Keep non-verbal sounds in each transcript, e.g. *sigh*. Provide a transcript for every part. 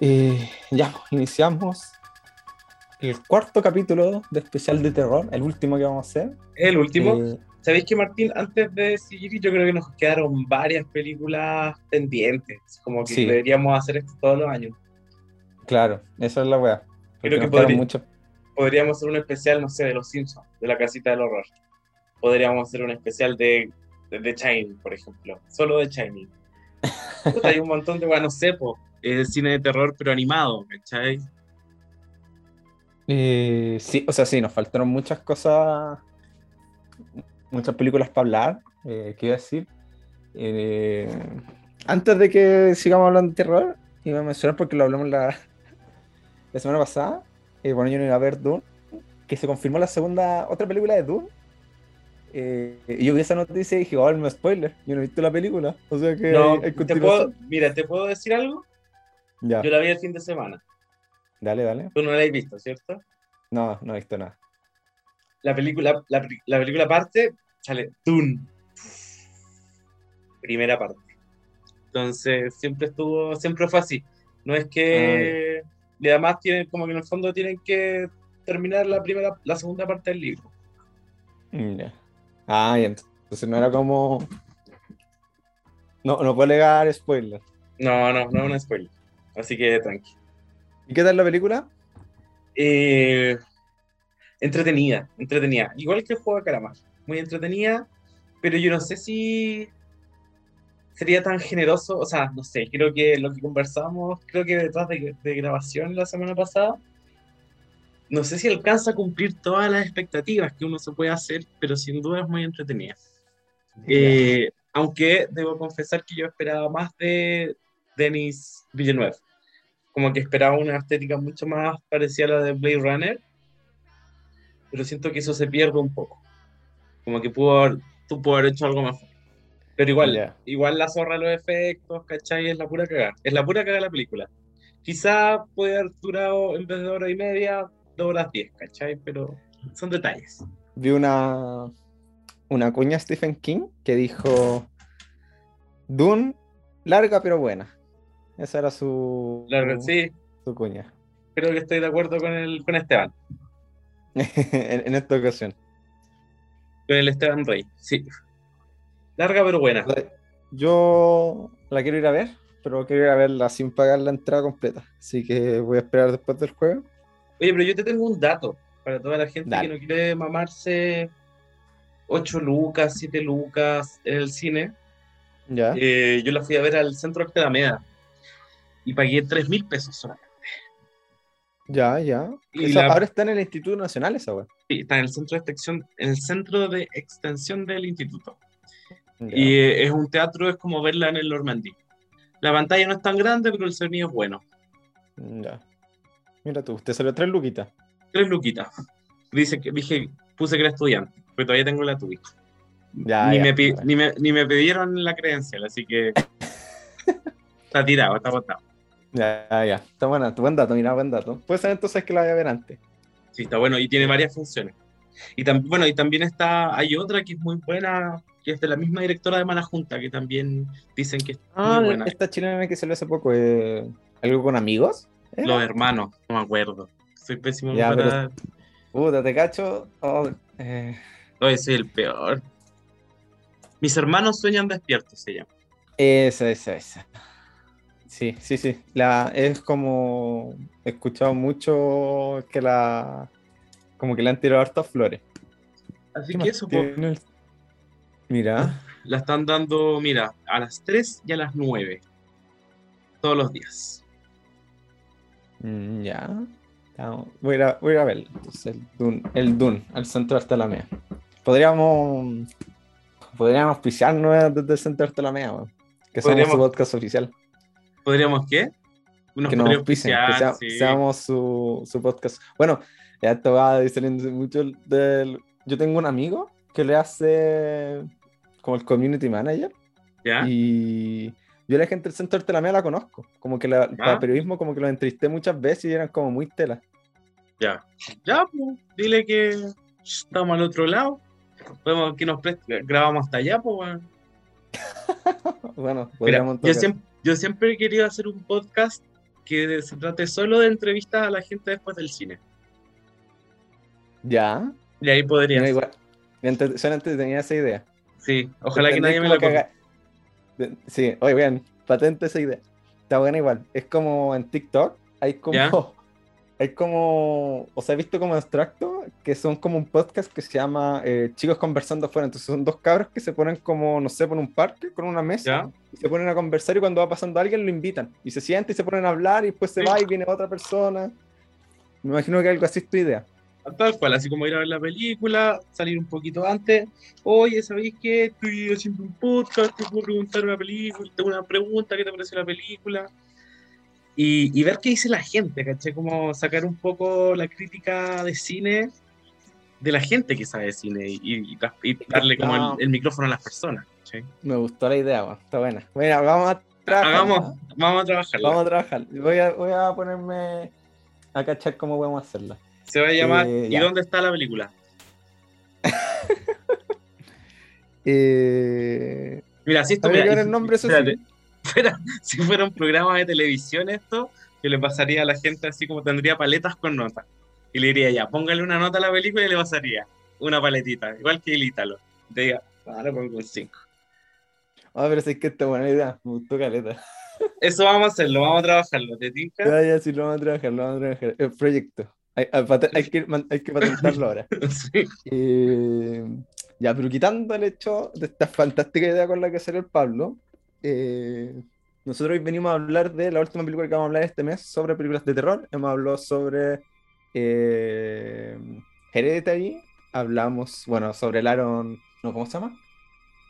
Eh, ya, iniciamos el cuarto capítulo de especial de terror, el último que vamos a hacer. El último. Eh, ¿Sabéis que Martín, antes de seguir, yo creo que nos quedaron varias películas pendientes? Como que Sí. deberíamos hacer esto todos los años. claro, esa es la weá. Creo que podría- Podríamos hacer un especial, no sé, de los Simpsons, de la casita del horror. Podríamos hacer un especial de, de, de Shining, por ejemplo. Solo de Shining. *laughs* Hay un montón de, bueno, no sé, po, eh, cine de terror, pero animado, ¿cachai? Eh, sí, o sea, sí, nos faltaron muchas cosas, muchas películas para hablar. Eh, ¿qué iba a decir? Eh, antes de que sigamos hablando de terror, iba a mencionar porque lo hablamos la, la semana pasada. Eh, bueno, yo no iba a ver Dune, que se confirmó la segunda, otra película de Dune. Eh, y yo vi esa noticia y dije, oh, no spoiler, yo no he visto la película. O sea que No, hay te continuación. puedo, mira, ¿te puedo decir algo? Ya, Yo la vi el fin de semana. dale, dale. Tú no la has visto, ¿cierto? No, no he visto nada. La película, la, la película parte, sale Dune. Primera parte. Entonces, siempre estuvo, siempre fue así. No es que. Y además tienen, como que en el fondo tienen que terminar la primera, la segunda parte del libro. Mm, Ya. Ah, ya, entonces no era como. No, no puedo alegar spoiler. No, no, no es un spoiler. Así que tranqui. ¿Y qué tal la película? Eh, entretenida, entretenida. Igual que el juego de calamar. Muy entretenida, pero yo no sé si sería tan generoso. O sea, no sé, creo que lo que conversamos, creo que detrás de, de grabación la semana pasada, no sé si alcanza a cumplir todas las expectativas que uno se puede hacer, pero sin duda es muy entretenida. Eh, aunque debo confesar que yo esperaba más de Denis Villeneuve. Como que esperaba una estética mucho más parecida a la de Blade Runner. Pero siento que eso se pierde un poco. Como que pudo haber, tú pudo haber hecho algo mejor. Pero igual, igual la zorra los efectos, ¿cachai? Es la pura cagada. Es la pura cagada la película. Quizá puede haber durado en vez de hora y media, dos horas diez, ¿cachai? Pero son detalles. Vi una, una cuña de Stephen King que dijo: Dune, larga pero buena. Esa era su, sí, su cuña. creo que estoy de acuerdo con, el, con Esteban. *laughs* en, en esta ocasión. Con el Esteban Rey, sí. Larga pero buena. Yo la quiero ir a ver, pero quiero ir a verla sin pagar la entrada completa. Así que voy a esperar después del juego. Oye, pero yo te tengo un dato para toda la gente Dale. que no quiere mamarse 8 lucas, 7 lucas en el cine. Ya. Eh, yo la fui a ver al centro de Alameda y pagué 3 mil pesos solamente. Ya, ya. Y la- ahora está en el Instituto Nacional esa wea. Sí, está en el centro de extensión, en el centro de extensión del instituto. Ya. Y es un teatro, es como verla en el Normandí. La pantalla no es tan grande, pero el sonido es bueno. Ya. Mira tú, usted salió tres luquitas. Tres luquitas. Dice que dije, puse que era estudiante, pero todavía tengo la tuya. Ya, ni, ya, me ni, me, ni me pidieron la credencial, así que *laughs* está tirado, está botado. Ya, ya, ya. Está buena, buen dato, mira, buen dato. Puede ser entonces que la voy a ver antes. Sí, está bueno y tiene varias funciones. Y tam- bueno, y también está, hay otra que es muy buena, que es de la misma directora de Mala Junta, que también dicen que es Ah, muy buena. esta chilena que salió hace poco, eh, ¿algo con amigos? ¿Era? Los hermanos, no me acuerdo. Soy pésimo Ya, para... Puta, te cacho. Oh, eh, soy el peor. Mis hermanos sueñan despiertos, se llama. Esa, esa, esa. Sí, sí, sí. La, es como. He escuchado mucho que la. Como que le han tirado hartas flores. Así ¿Qué que eso, el- Mira. la están dando, mira, a las 3 y a las 9. Todos los días. Mm, ya. Voy a, voy a verlo. Entonces, el Dune, el Dune, al centro de Artalamea. Podríamos. Podríamos auspiciarnos desde el centro de Artalamea, weón. Que somos su podcast oficial. ¿Podríamos qué? Unos que nos auspicien, que sea- sí. seamos su, su podcast. Bueno, ya esto va saliendo mucho del... Yo tengo un amigo que le hace como el community manager ¿Ya? y yo la gente del centro de Telamea la conozco. Como que la, para periodismo como que lo entrevisté muchas veces y eran como muy tela. Ya. Ya, pues, dile que estamos al otro lado. Podemos que nos preste- grabamos hasta allá, pues, weón. *laughs* Bueno, Mira, podríamos yo siempre, yo siempre he querido hacer un podcast que se trate solo de entrevistas a la gente después del cine. Ya. Y ahí podría igual. Entre- Solamente tenía esa idea. Sí, ojalá que nadie me la copie. haga- Sí, oye, vean, patente esa idea. Está buena igual. Es como en TikTok, hay como. Hay como. O sea, he visto como extracto que son como un podcast que se llama eh, Chicos conversando afuera. Entonces son dos cabros que se ponen como, no sé, por un parque con una mesa ¿Ya? y se ponen a conversar y cuando va pasando alguien lo invitan. Y se sientan y se ponen a hablar y después se Sí. va y viene otra persona. Me imagino que algo así es tu idea. Tal cual, así como ir a ver la película, salir un poquito antes. Oye, ¿sabéis qué? Estoy haciendo un podcast, te puedo preguntar una película, tengo una pregunta, ¿qué te pareció la película? Y, y ver qué dice la gente, ¿cachai? Como sacar un poco la crítica de cine de la gente que sabe de cine y, y- y darle como el, No. el micrófono a las personas, ¿cachai? Me gustó la idea, weón. está buena. Bueno, vamos a trabajar. Hagamos, vamos a trabajarla. Vamos a trabajar. Voy a, voy a ponerme a cachar cómo podemos hacerla. Se va a llamar Eh, ¿Y ya. dónde está la película? *laughs* Eh, Mira, si esto mira, y- el nombre, espérate, fuera- *laughs* si fuera un programa de televisión esto, yo le pasaría a la gente así como tendría paletas con notas. Y le diría ya, póngale una nota a la película y le pasaría una paletita, igual que el Ítalo. Te diga, ah, le pongo un 5. Ah, pero sí que está buena idea. Me gustó caleta. *laughs* Eso vamos a hacerlo, vamos a trabajarlo. ¿Te tinca? Ya, ya, sí, lo vamos a trabajar, lo vamos a trabajar. El proyecto. Hay, hay que, hay que patentarlo ahora. *laughs* Sí. Eh, ya, pero quitando el hecho de esta fantástica idea con la que salió el Pablo, eh, nosotros hoy venimos a hablar de la última película que vamos a hablar este mes sobre películas de terror. Hemos hablado sobre eh, Hereditary, hablamos, bueno, sobre el Aaron, no, ¿cómo se llama?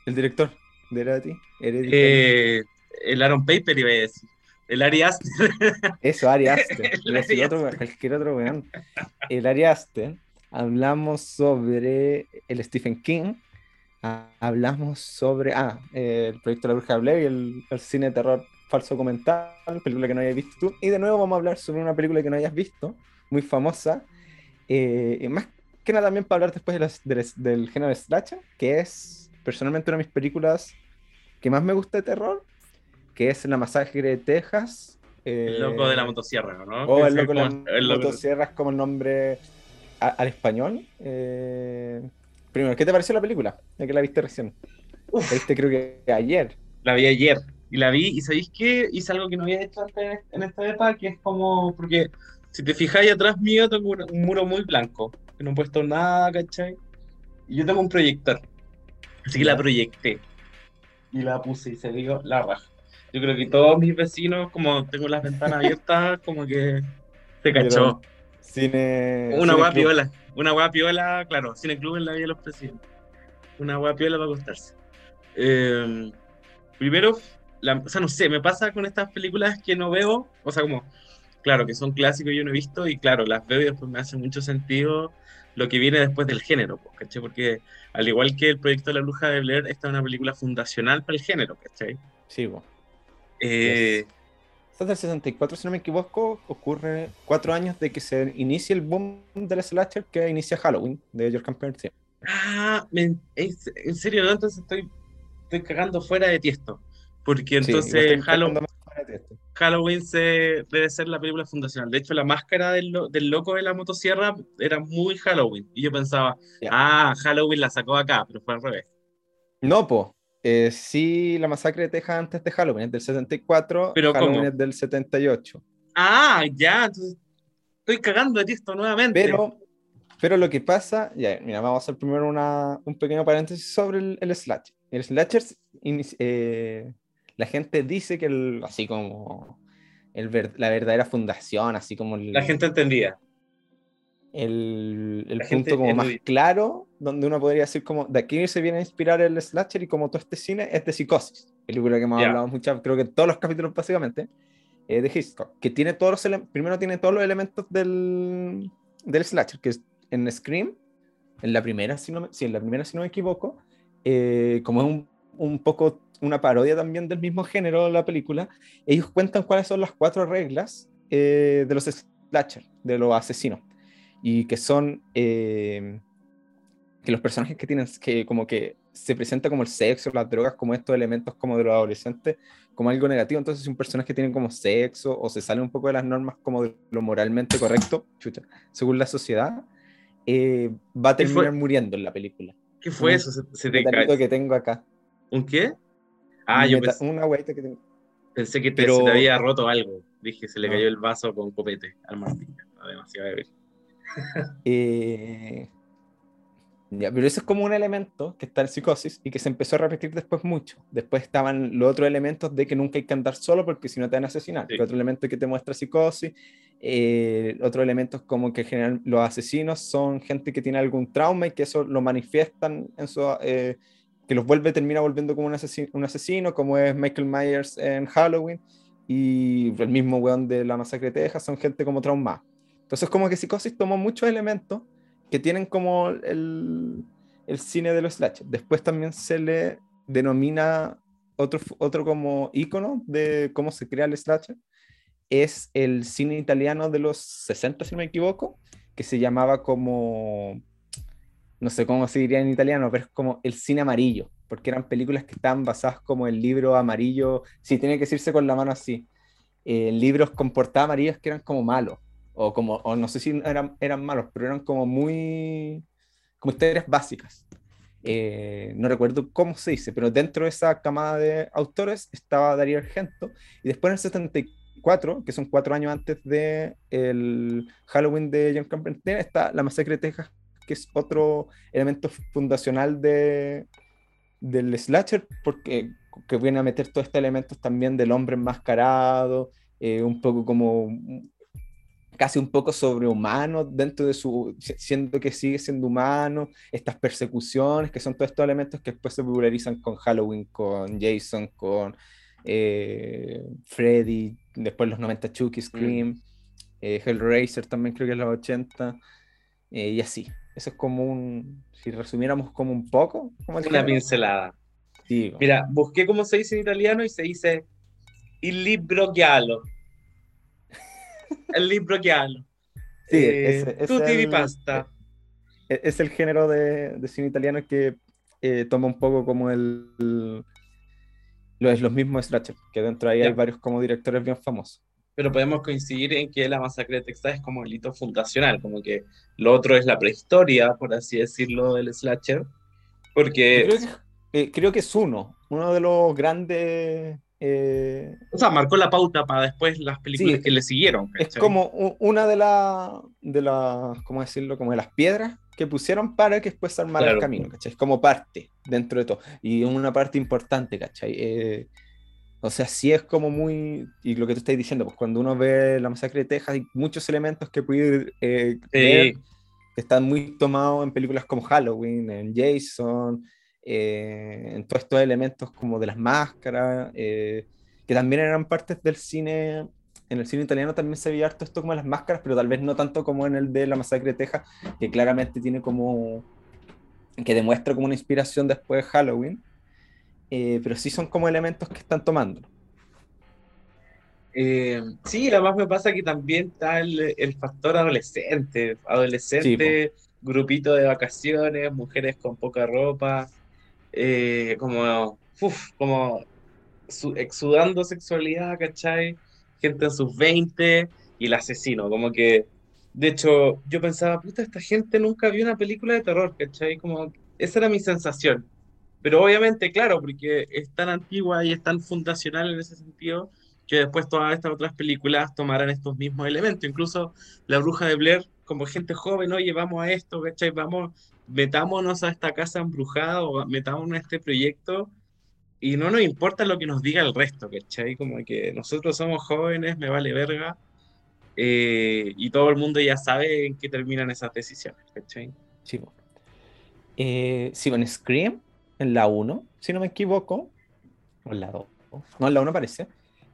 El director de Hereditary. Eh, el Aaron Paper iba a decir. El Ari Aster. *laughs* Eso, Ari Aster. *laughs* El Ari otro cualquier otro weón. El Ari Aster. Hablamos sobre el Stephen King. Ah, hablamos sobre ah, eh, el proyecto La Bruja de Blair y el, el cine de terror falso documental, película que no hayas visto tú. Y de nuevo vamos a hablar sobre una película que no hayas visto, muy famosa. Eh, y más que nada también para hablar después de las- del, del género slasher, que es personalmente una de mis películas que más me gusta de terror, que es La Masacre de Texas. El loco de la eh, motosierra, ¿no? o el loco de la como- el loco- motosierra es como el nombre a- al español. Eh, primero, ¿qué te pareció la película? Ya que la viste recién. Uf. La viste creo que ayer. La vi ayer y la vi y ¿sabéis qué? Hice algo que no había hecho antes en esta etapa, que es como, porque si te fijáis atrás mío tengo un, un muro muy blanco, que no he puesto nada, ¿cachai? Y yo tengo un proyector, así que la proyecté y la puse y se vio la raja. Yo creo que todos mis vecinos, como tengo las ventanas abiertas, como que se cachó. Cine. Una cine hueá club. piola, una hueá piola, claro, Cine Club en la vida de los presidentes. Una hueá piola para acostarse. Eh, primero, la- o sea, no sé, me pasa con estas películas que no veo, o sea, como, claro, que son clásicos y yo no he visto, y claro, las veo y después me hace mucho sentido lo que viene después del género, ¿cachai? Porque al igual que el proyecto de la bruja de Blair, esta es una película fundacional para el género, ¿cachai? Sí. Eh, Esta es del 64, si no me equivoco, ocurre cuatro años de que se inicie el boom del slasher que inicia Halloween de George Carpenter. Ah, me- es- en serio, ¿no? Entonces estoy, estoy cagando fuera de tiesto. Porque Sí, entonces igual estoy Hallow- buscando más para esto. Halloween se, debe ser la película fundacional. De hecho, la máscara del, lo- del loco de la motosierra era muy Halloween. Y yo pensaba, Ya. ah, Halloween la sacó acá, pero fue al revés. No, po. Eh, sí, la masacre de Texas antes de Halloween es del 74, Pero Halloween ¿cómo? es del 78. Ah, ya, entonces estoy cagando de tiesto nuevamente. Pero, pero lo que pasa, ya, mira, vamos a hacer primero una, un pequeño paréntesis sobre el, el slasher. El slasher, eh, la gente dice que el, así como el la verdadera fundación, así como el, La gente entendía. El, el punto como más claro, donde uno podría decir como, de aquí se viene a inspirar el slasher y como todo este cine es de Psicosis, película que hemos Ya. hablado mucho, creo que en todos los capítulos básicamente, eh, de Hitchcock, que tiene todos los primero tiene todos los elementos del, del slasher, que es en Scream, en la primera, si no me, sí, en la primera si no me equivoco, eh, como es un, un poco una parodia también del mismo género de la película, ellos cuentan cuáles son las cuatro reglas eh, de los slasher, de los asesinos y que son, eh, que los personajes que tienen, que como que se presenta como el sexo, las drogas, como estos elementos como de los adolescentes, como algo negativo. Entonces, si un personaje tiene como sexo o se sale un poco de las normas como de lo moralmente correcto, chucha, según la sociedad, eh, va a terminar muriendo en la película. ¿Qué fue eso? Se, se te que tengo acá. ¿Un qué? Ah, yo pensé, una que tengo. Pensé que te, se te había roto algo. Dije, se le cayó el vaso con copete al Martín. demasiado beber. Eh, ya, pero eso es como un elemento que está en psicosis y que se empezó a repetir después mucho. Después estaban los otros elementos de que nunca hay que andar solo porque si no te van a asesinar. Otro elemento que te muestra psicosis. Eh, otro elemento es como que general, los asesinos son gente que tiene algún trauma y que eso lo manifiestan en su... Eh, que los vuelve, termina volviendo como un asesino, un asesino, como es Michael Myers en Halloween, y el mismo weón de la masacre de Texas, son gente como traumada. Entonces como que Psicosis tomó muchos elementos que tienen como el, el cine de los slasher. Después también se le denomina otro, otro como icono de cómo se crea el slasher. Es el cine italiano de los 60, si no me equivoco, que se llamaba como, no sé cómo se diría en italiano, pero es como el cine amarillo, porque eran películas que estaban basadas como el libro amarillo, sí, tiene que decirse con la mano así, eh, libros con portada amarillas que eran como malos o como, o no sé si eran, eran malos, pero eran como muy, como historias básicas. Eh, no recuerdo cómo se dice, pero dentro de esa camada de autores estaba Darío Argento, y después en el 74, que son cuatro años antes de el Halloween de John Carpenter, está La Masacre de Texas, que es otro elemento fundacional de, del slasher, porque que viene a meter todos estos elementos también del hombre enmascarado, eh, un poco como casi un poco sobrehumano dentro de su, siendo que sigue siendo humano, estas persecuciones, que son todos estos elementos que después se popularizan con Halloween, con Jason, con eh, Freddy, después los 90 Chucky, Scream, mm. eh, Hellraiser también creo que es los 80, eh, y así. Eso es como un, si resumiéramos como un poco. Como Una pincelada. Mira, busqué cómo se dice en italiano y se dice il libro giallo el libro hablo. Sí, eh, es, es pasta. E, es el género de, cine italiano que eh, toma un poco como el, los, los mismos slashers, que dentro ahí hay varios como directores bien famosos. Pero podemos coincidir en que la masacre de Texas es como el hito fundacional, como que lo otro es la prehistoria, por así decirlo, del slasher. Porque... Eh, creo que es uno, uno de los grandes eh, o sea, marcó la pauta para después las películas que le siguieron. Es como una de las, de las, ¿cómo decirlo? Como de las piedras que pusieron para que después se armara el camino, ¿cachai? Es como parte dentro de todo. Y una parte importante, ¿cachai? Eh, o sea, sí es como muy. Y lo que tú estás diciendo, pues cuando uno ve la masacre de Texas, hay muchos elementos que puede eh, ver que están muy tomados en películas como Halloween, en Jason, eh, en todos estos elementos como de las máscaras, eh, que también eran partes del cine, en el cine italiano también se veía harto esto como las máscaras, pero tal vez no tanto como en el de La Masacre de Texas, que claramente tiene como, que demuestra como una inspiración después de Halloween, eh, pero sí son como elementos que están tomando. sí, además me pasa que también está el, factor adolescente, adolescente, grupito de vacaciones, mujeres con poca ropa, eh, como, como exudando sexualidad, ¿cachai? Gente en sus 20 y el asesino, como que, de hecho, yo pensaba, puta, esta gente nunca vio una película de terror, ¿cachai? Como, esa era mi sensación. Pero obviamente, claro, porque es tan antigua y es tan fundacional en ese sentido, que después todas estas otras películas tomarán estos mismos elementos. Incluso La Bruja de Blair, como gente joven, oye, vamos a esto, ¿cachai? Vamos, metámonos a esta casa embrujada o metámonos a este proyecto y no nos importa lo que nos diga el resto, ¿cachai? Como que nosotros somos jóvenes, me vale verga, eh, y todo el mundo ya sabe en qué terminan esas decisiones, ¿cachai? Sí, eh, sí, en Scream, en la 1, si no me equivoco, o en la 2, no, en la 1 parece,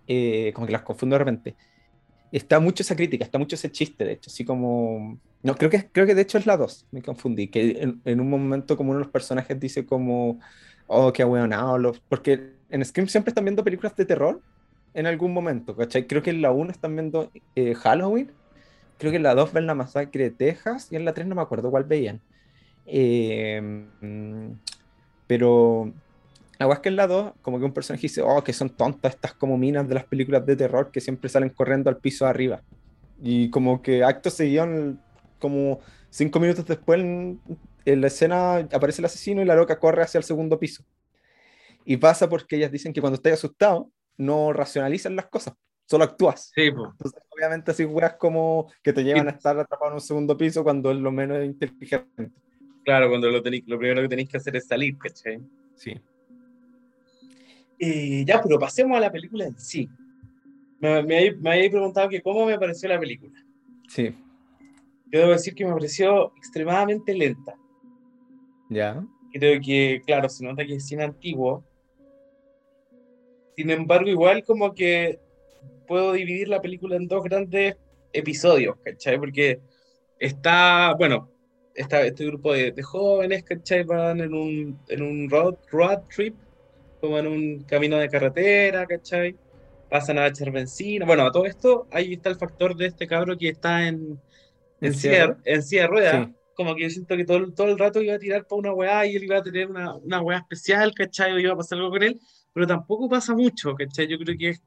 eh, como que las confundo de repente. Está mucho esa crítica, está mucho ese chiste, de hecho, así como no, creo que, creo que de hecho es la 2, me confundí, que en, un momento como uno de los personajes dice como, oh, qué ahueonado, porque en Scream siempre están viendo películas de terror en algún momento, ¿cachai? Creo que en la 1 están viendo eh, Halloween, creo que en la 2 ven la masacre de Texas y en la 3 no me acuerdo cuál veían. Eh, pero la es que en la 2, como que un personaje dice, oh, que son tontas estas como minas de las películas de terror que siempre salen corriendo al piso de arriba. Y como que acto seguido, como cinco minutos después, en, la escena aparece el asesino y la loca corre hacia el segundo piso. Y pasa porque ellas dicen que cuando estás asustado, no racionalizan las cosas, solo actúas. Sí, pues. Entonces, obviamente, así weas como que te llevan a estar atrapado en un segundo piso cuando es lo menos inteligente. Claro, cuando lo, lo primero que tenéis que hacer es salir, ¿cachai? Sí. Eh, ya, pero pasemos a la película en sí. Me, me, me habéis preguntado que cómo me pareció la película. Sí. Yo debo decir que me pareció extremadamente lenta. Ya. Creo que, claro, se nota que es cine antiguo. Sin embargo, igual como que puedo dividir la película en dos grandes episodios, ¿cachai? Porque está, bueno, está este grupo de, jóvenes, ¿cachai? Van en un, en un road, road trip, como en un camino de carretera, ¿cachai? Pasan a echar benzina. Bueno, a todo esto, ahí está el factor de este cabro que está en, en, silla, en de ruedas. Como que yo siento que todo, todo el rato iba a tirar para una weá y él iba a tener una, una weá especial, ¿cachai? O iba a pasar algo con él, pero tampoco pasa mucho, ¿cachai? Yo creo que es,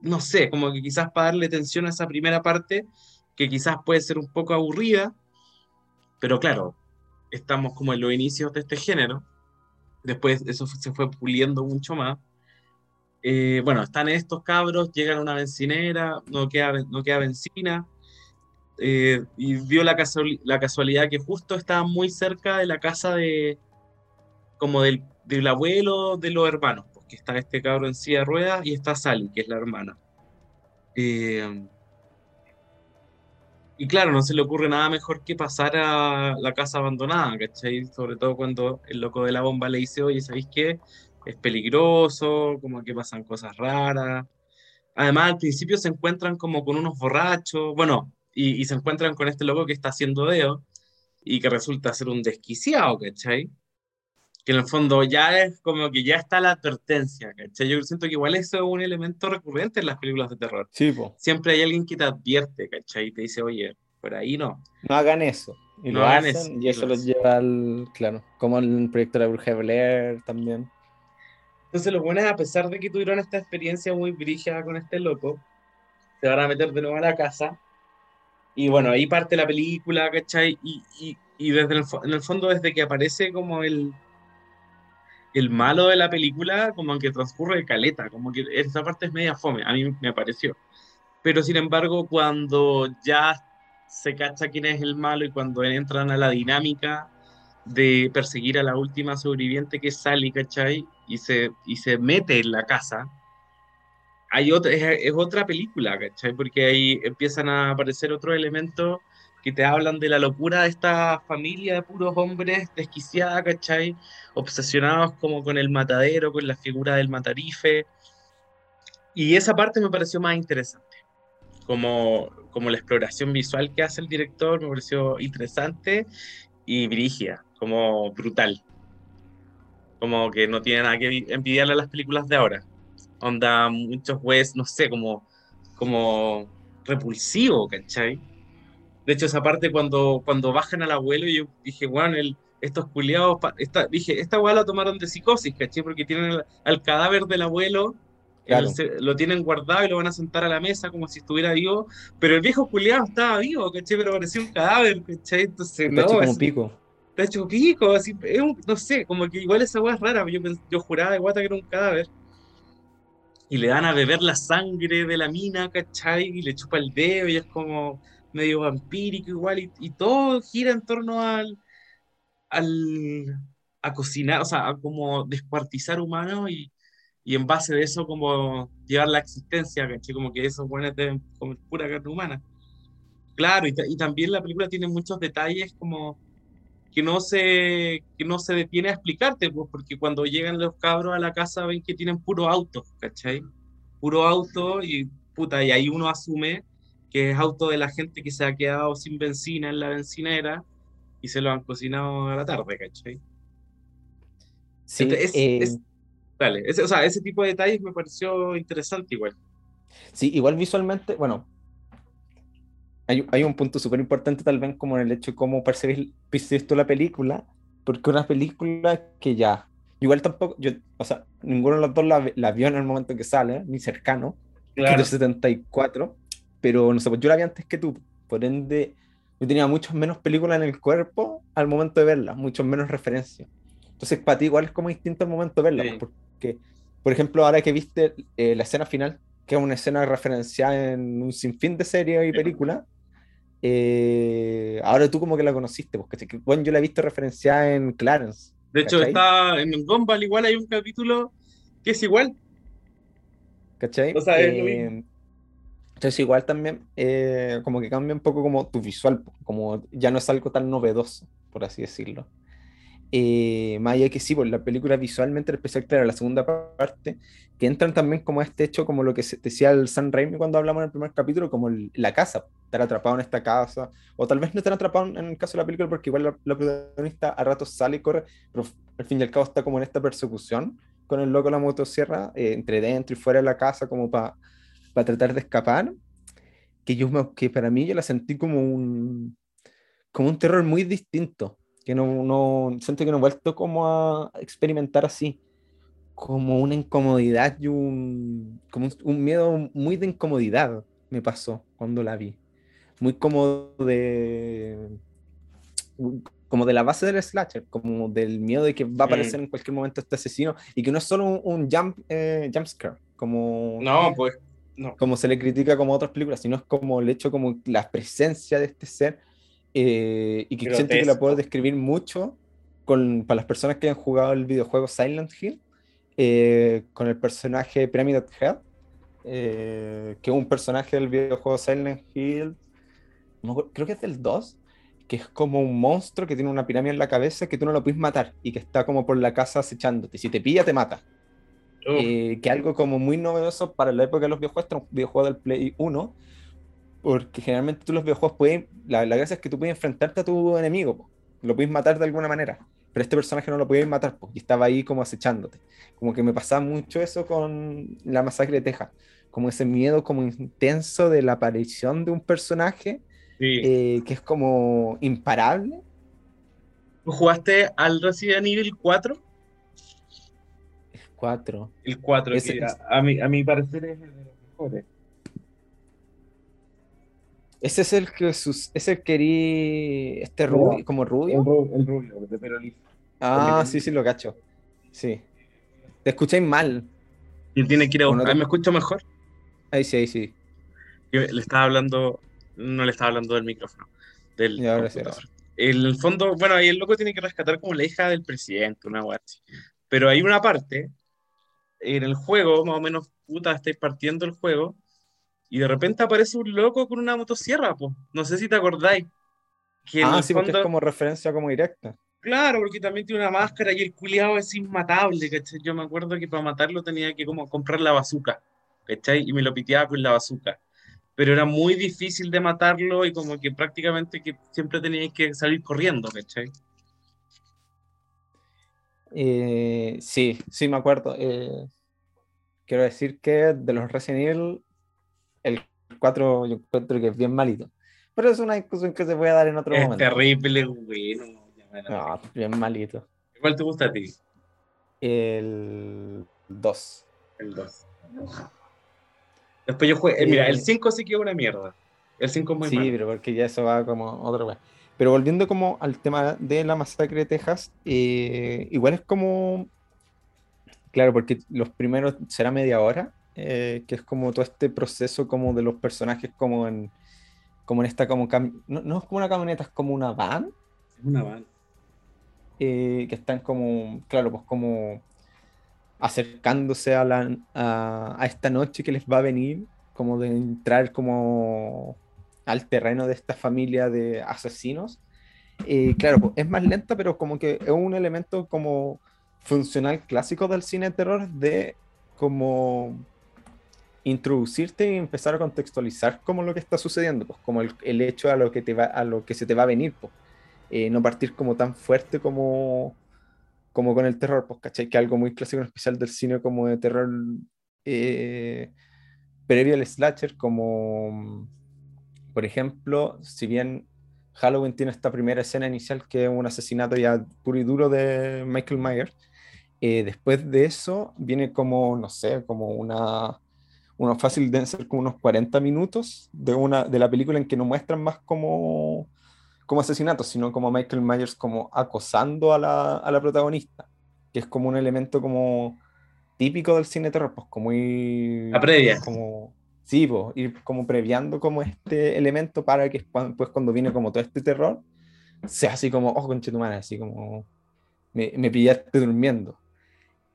no sé, como que quizás para darle atención a esa primera parte, que quizás puede ser un poco aburrida, pero claro, estamos como en los inicios de este género. Después eso se fue puliendo mucho más. Eh, bueno, están estos cabros, llegan a una bencinera, no queda, no queda benzina, eh, y dio la, la, casualidad que justo estaba muy cerca de la casa de como del, del, abuelo de los hermanos, porque está este cabro en silla de ruedas y está Sally, que es la hermana. Eh, y claro, no se le ocurre nada mejor que pasar a la casa abandonada, ¿cachai? Sobre todo cuando el loco de la bomba le dice, oye, ¿sabéis qué? Es peligroso, como que pasan cosas raras. Además, al principio se encuentran como con unos borrachos, bueno, y, se encuentran con este loco que está haciendo deo y que resulta ser un desquiciado, ¿cachai? Que en el fondo ya es como que ya está la advertencia, ¿cachai? Yo siento que igual eso es un elemento recurrente en las películas de terror. Sí, po. Siempre hay alguien que te advierte, ¿cachai? Y te dice, oye, por ahí no. No hagan eso. Y no lo hagan eso, y eso los lleva al, claro, como el proyecto de la Bruja de Blair también. Entonces lo bueno es, a pesar de que tuvieron esta experiencia muy brígida con este loco, se van a meter de nuevo a la casa y bueno, ahí parte la película, ¿cachai? Y, y, y desde el, en el fondo, desde que aparece como el, el malo de la película, como que transcurre caleta, como que esa parte es media fome, a mí me pareció. Pero sin embargo, cuando ya se cacha quién es el malo y cuando entran a la dinámica de perseguir a la última sobreviviente que es Sally, ¿cachai? Y se, y se mete en la casa, hay otra, es, otra película, ¿cachai? Porque ahí empiezan a aparecer otros elementos que te hablan de la locura de esta familia de puros hombres desquiciada, ¿cachai? Obsesionados como con el matadero, con la figura del matarife. Y esa parte me pareció más interesante. Como, como la exploración visual que hace el director me pareció interesante y brígida, como brutal. Como que no tiene nada que envidiarle a las películas de ahora onda muchos jueces, no sé, como, como repulsivo, ¿cachai? De hecho, esa parte cuando, cuando bajan al abuelo, yo dije, bueno, el, estos culiados, esta, dije, esta weá la tomaron de psicosis, ¿cachai? Porque tienen al cadáver del abuelo, lo tienen guardado y lo van a sentar a la mesa como si estuviera vivo, pero el viejo culiado estaba vivo, ¿cachai? Pero parecía un cadáver, ¿cachai? Entonces, hecho como pico. Está hecho pico, así, no sé, como que igual esa weá es rara, yo, yo juraba de guata que era un cadáver y le dan a beber la sangre de la mina, ¿cachai? Y le chupa el dedo y es como medio vampírico igual y, todo gira en torno al, al a cocinar, o sea, a como descuartizar humanos y, y en base de eso como llevar la existencia, ¿cachai? Como que esos buenos deben comer pura carne humana. Claro, y, y también la película tiene muchos detalles como que no se, que no se detiene a explicarte, pues, porque cuando llegan los cabros a la casa ven que tienen puro auto, ¿cachai? Puro auto y puta, y ahí uno asume que es auto de la gente que se ha quedado sin benzina en la bencinera y se lo han cocinado a la tarde, ¿cachai? Sí, eh, dale, ese, o sea, ese tipo de detalles me pareció interesante igual. Sí, igual visualmente, bueno, hay, hay un punto súper importante tal vez como en el hecho de cómo tú la película, porque una película que ya, igual tampoco, yo, o sea, ninguno de los dos la, la vio en el momento que sale, ni cercano, que es Claro. de 74, pero no sé, pues yo la vi antes que tú, por ende, yo tenía muchas menos películas en el cuerpo al momento de verlas, muchos menos referencias. Entonces, para ti igual es como distinto al momento de verla, Sí. porque, por ejemplo, ahora que viste eh, la escena final, que es una escena referenciada en un sinfín de series y películas, eh, ahora tú como que la conociste, porque que, bueno, yo la he visto referenciada en Clarence. De hecho, ¿cachai? está en Gumball igual hay un capítulo que es igual. ¿Cachai? O sea, es lo Eh, mismo. Entonces igual también eh, como que cambia un poco como tu visual, como ya no es algo tan novedoso, por así decirlo. Eh, más allá que sí, pues la película visualmente, en especial, claro, la segunda parte, que entran también como este hecho, como lo que decía el San Raimi cuando hablamos en el primer capítulo, como el- la casa, estar atrapado en esta casa, o tal vez no estar atrapado en el caso de la película, porque igual la, la protagonista a ratos sale y corre, pero al fin y al cabo está como en esta persecución con el loco de la motosierra, eh, entre dentro y fuera de la casa, como para tratar de escapar, que yo me- que para mí yo la sentí como un, como un terror muy distinto, que no, no siento que no he vuelto como a experimentar así, como una incomodidad y un, como un, un miedo muy de incomodidad me pasó cuando la vi, muy como de, como de la base del slasher, como del miedo de que va a aparecer Mm. en cualquier momento este asesino y que no es solo un, un jump, eh, jump scare, como No, pues, no. como se le critica como a otras películas, sino es como el hecho, como la presencia de este ser, eh, y que siento que la puedo describir mucho con, para las personas que han jugado el videojuego Silent Hill, eh, con el personaje Pyramid Head, eh, que es un personaje del videojuego Silent Hill, no creo que es del 2, que es como un monstruo que tiene una pirámide en la cabeza que tú no lo puedes matar y que está como por la casa acechándote. Si te pilla, te mata eh, que algo como muy novedoso para la época de los videojuegos, era un videojuego del Play 1, porque generalmente tú los videojuegos pueden, la, la gracia es que tú puedes enfrentarte a tu enemigo, po. lo puedes matar de alguna manera, pero este personaje no lo podías matar, po, y estaba ahí como acechándote. Como que me pasaba mucho eso con la masacre de Texas, como ese miedo como intenso de la aparición de un personaje sí. eh, que es como imparable. ¿Tú jugaste al Resident Evil 4? 4. El 4, Ese que es- a, a mi, a mi parecer es el de los mejores. Ese es el que sus, es el que herí- este No. rubio, como rubio. El, ru- el rubio, de pelo liso. Ah, sí, sí, lo cacho. Sí. Te escucháis mal. Y tiene que ir a buscar. te- ¿Me escucho mejor? Ahí sí, ahí sí. Yo le estaba hablando, no le estaba hablando del micrófono, del Y ahora sí, el fondo, bueno, ahí el loco tiene que rescatar como la hija del presidente, una así. Pero hay una parte en el juego, más o menos, puta, estáis partiendo el juego, y de repente aparece un loco con una motosierra, po. No sé si te acordáis. Que Ah, sí, porque es como referencia como directa. claro, porque también tiene una máscara y el culiado es inmatable, ¿cachai? Yo me acuerdo que para matarlo tenía que como comprar la bazooka, ¿cachai? Y me lo piteaba con la bazooka. Pero era muy difícil de matarlo y como que prácticamente que siempre teníais que salir corriendo, ¿cachai? Eh, sí, sí, me acuerdo. Eh, quiero decir que de los Resident Evil, el 4 yo encuentro que es bien malito. Pero es una discusión que se puede dar en otro Es momento. terrible, bueno. ya me la- No, bien malito. ¿Cuál te gusta a ti? El 2. El 2. Después yo jugué, eh, mira, el Eh, 5 sí que es una mierda. El 5 es muy Sí, pero porque ya eso va como otra vez. Pero volviendo como al tema de la masacre de Texas, eh, igual es como, claro, porque los primeros será media hora, eh, que es como todo este proceso como de los personajes como en, como en esta como, cam- no, no es como una camioneta, es como una van, Es una van. eh, que están como, claro, pues como acercándose a, la, a, a esta noche que les va a venir, como de entrar como al terreno de esta familia de asesinos. Eh, claro, pues, es más lenta, pero como que es un elemento como funcional clásico del cine de terror de como introducirte y empezar a contextualizar como lo que está sucediendo, pues como el, el hecho a lo que te va, a lo que se te va a venir, pues. Eh, no partir como tan fuerte como, como con el terror, pues, ¿cachai? Que algo muy clásico, en especial del cine como de terror eh, previo al slasher, como por ejemplo, si bien Halloween tiene esta primera escena inicial que es un asesinato ya puro y duro de Michael Myers, eh, después de eso viene como, no sé, como una, uno fácil de ser como unos 40 minutos de, una, de la película en que no muestran más como, como asesinatos, sino como Michael Myers como acosando a la, a la protagonista, que es como un elemento como típico del cine terror, pues como ir... La previa. Como, sí, pues, ir como previando como este elemento para que pues cuando viene como todo este terror, sea así como, oh, conchetumana, así como, me, me pillaste durmiendo.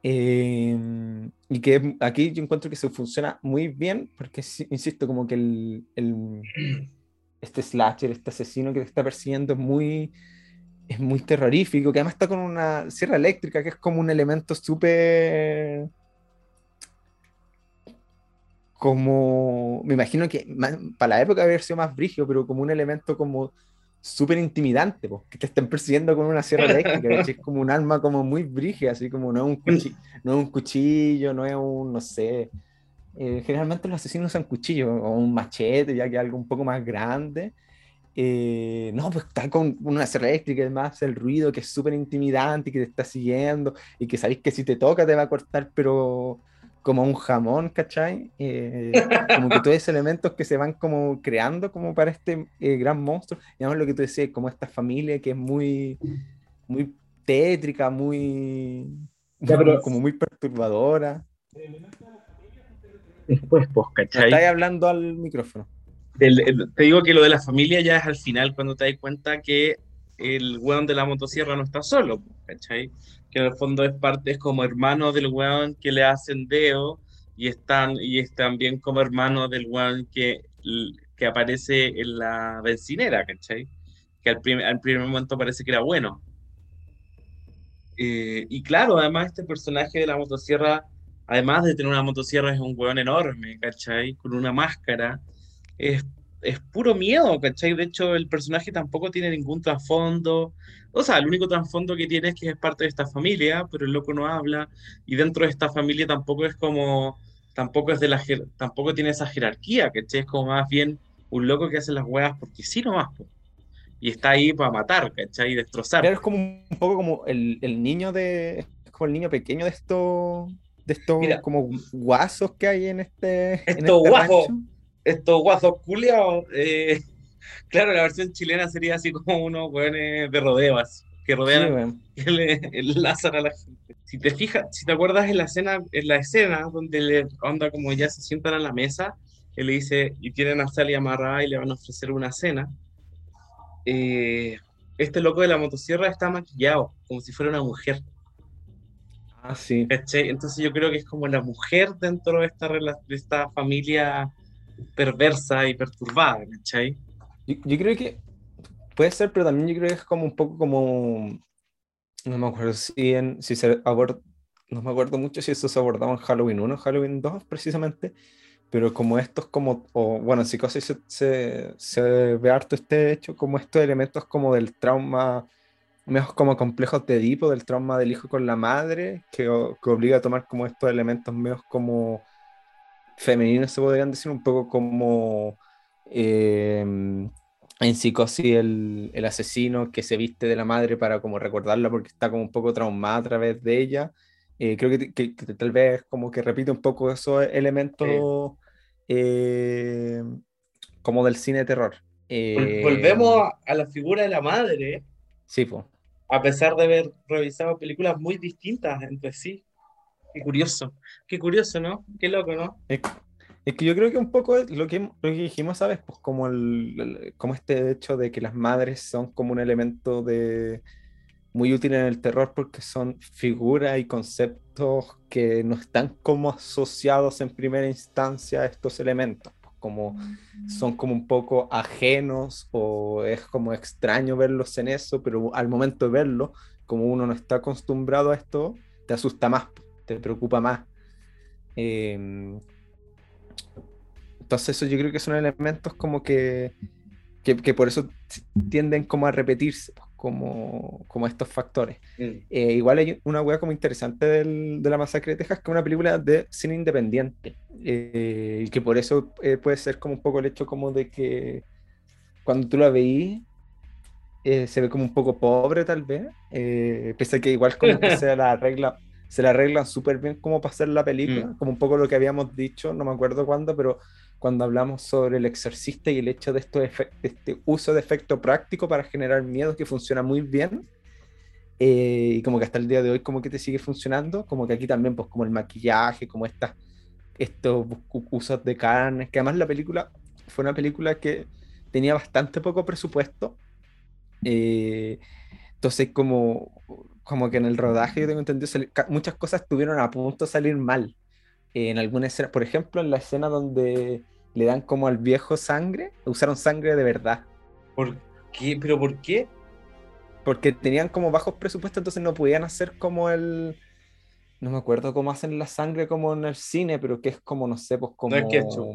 Em, y que aquí yo encuentro que se funciona muy bien, porque insisto, como que el, el, *clears throat* este slasher, este asesino que te está persiguiendo es muy, es muy terrorífico, que además está con una sierra eléctrica, que es como un elemento súper... Como, me imagino que para la época haber sido más brígido, pero como un elemento como súper intimidante, que te estén persiguiendo con una sierra eléctrica, *laughs* es como un arma como muy brígida, así como no es un cuchillo, no es un, cuchillo, no es un, no sé, eh, generalmente los asesinos usan cuchillos o un machete, ya que algo un poco más grande, eh, no, pues está con una sierra eléctrica, además el ruido que es súper intimidante y que te está siguiendo y que sabéis que si te toca te va a cortar, pero como un jamón, ¿cachai? Eh, como que todos esos elementos que se van como creando como para este eh, gran monstruo. Además lo que tú decías, como esta familia que es muy, muy tétrica, muy, *laughs* como muy perturbadora. Después, pues, ¿cachai? Estáis hablando al micrófono. te digo que lo de la familia ya es al final cuando te das cuenta que el weón de la motosierra no está solo, ¿cachai? Que en el fondo es parte, es como hermano del weón que le hacen deo y están y es también como hermano del weón que, que aparece en la bencinera, ¿cachai? Que al, al primer momento parece que era bueno. Eh, y claro, además este personaje de la motosierra, además de tener una motosierra, es un weón enorme, ¿cachai? Con una máscara. Es es puro miedo, ¿cachai? De hecho, el personaje tampoco tiene ningún trasfondo. O sea, el único trasfondo que tiene es que es parte de esta familia, pero el loco no habla. Y dentro de esta familia tampoco es como. Tampoco es de la tampoco tiene esa jerarquía, ¿cachai? Es como más bien un loco que hace las huevas porque sí nomás, Y está ahí para matar, ¿cachai? Y destrozar. Pero es como un poco como el, el niño de. Es como el niño pequeño de estos. De estos como guasos que hay en este. Estos este guasos estos guasos culiados. Eh, *laughs* claro, la versión chilena sería así como unos weones de rodeos que rodean, que le enlazan a la gente. Si te fijas, si te acuerdas en la escena, en la escena donde le onda como ya se sientan a la mesa, él le dice, y tienen a Sally amarrada y le van a ofrecer una cena. Eh, este loco de la motosierra está maquillado, como si fuera una mujer. Ah, sí. Entonces yo creo que es como la mujer dentro de esta, de esta familia perversa y perturbada, ¿cachai? Yo, yo, creo que puede ser, pero también yo creo que es como un poco como, no me acuerdo si, en, si se aborda, no me acuerdo mucho si eso se abordaba en Halloween 1 Halloween 2 precisamente, pero como estos como, o bueno, en psicosis se, se, se, ve harto este hecho, como estos elementos como del trauma, menos como complejos de Edipo, del trauma del hijo con la madre, que, que obliga a tomar como estos elementos menos como femeninos se podrían decir un poco como eh, en psicosis el, el, asesino que se viste de la madre para como recordarla porque está como un poco traumada a través de ella. Eh, creo que, que, tal vez como que repite un poco esos elementos eh, como del cine de terror. Volvemos a la figura de la madre. Sí, pues. A pesar de haber revisado películas muy distintas entre sí. Qué curioso, qué curioso, ¿no? Qué loco, ¿no? Es, que yo creo que un poco lo que, lo que dijimos, ¿sabes? Pues como, el, como este hecho de que las madres son como un elemento de muy útil en el terror porque son figuras y conceptos que no están como asociados en primera instancia a estos elementos, pues como son como un poco ajenos o es como extraño verlos en eso, pero al momento de verlo, como uno no está acostumbrado a esto, te asusta más. Te preocupa más. Em, entonces eso yo creo que son elementos como que, que, por eso tienden como a repetirse, pues, como, como estos factores. Mm. Eh, igual hay una hueá como interesante del, de la masacre de Texas, que es una película de cine independiente, eh, y que por eso eh, puede ser como un poco el hecho como de que cuando tú la veís, eh, se ve como un poco pobre tal vez, pese a que igual como que *laughs* se la arregla, se la arreglan súper bien como para hacer la película, Mm. como un poco lo que habíamos dicho, no me acuerdo cuándo, pero cuando hablamos sobre el exorcista y el hecho de, estos efe- de este uso de efecto práctico para generar miedo que funciona muy bien, eh, y como que hasta el día de hoy como que te sigue funcionando, como que aquí también pues como el maquillaje, como estas, estos usos de carnes, que además la película fue una película que tenía bastante poco presupuesto, eh, entonces como, como que en el rodaje yo tengo entendido, muchas cosas estuvieron a punto de salir mal. Eh, en alguna escena, por ejemplo, en la escena donde le dan como al viejo sangre, usaron sangre de verdad. ¿Por qué? ¿Pero por qué? porque tenían como bajos presupuestos, entonces no podían hacer como el. No me acuerdo cómo hacen la sangre como en el cine, pero que es como, no sé, pues como. es ketchup.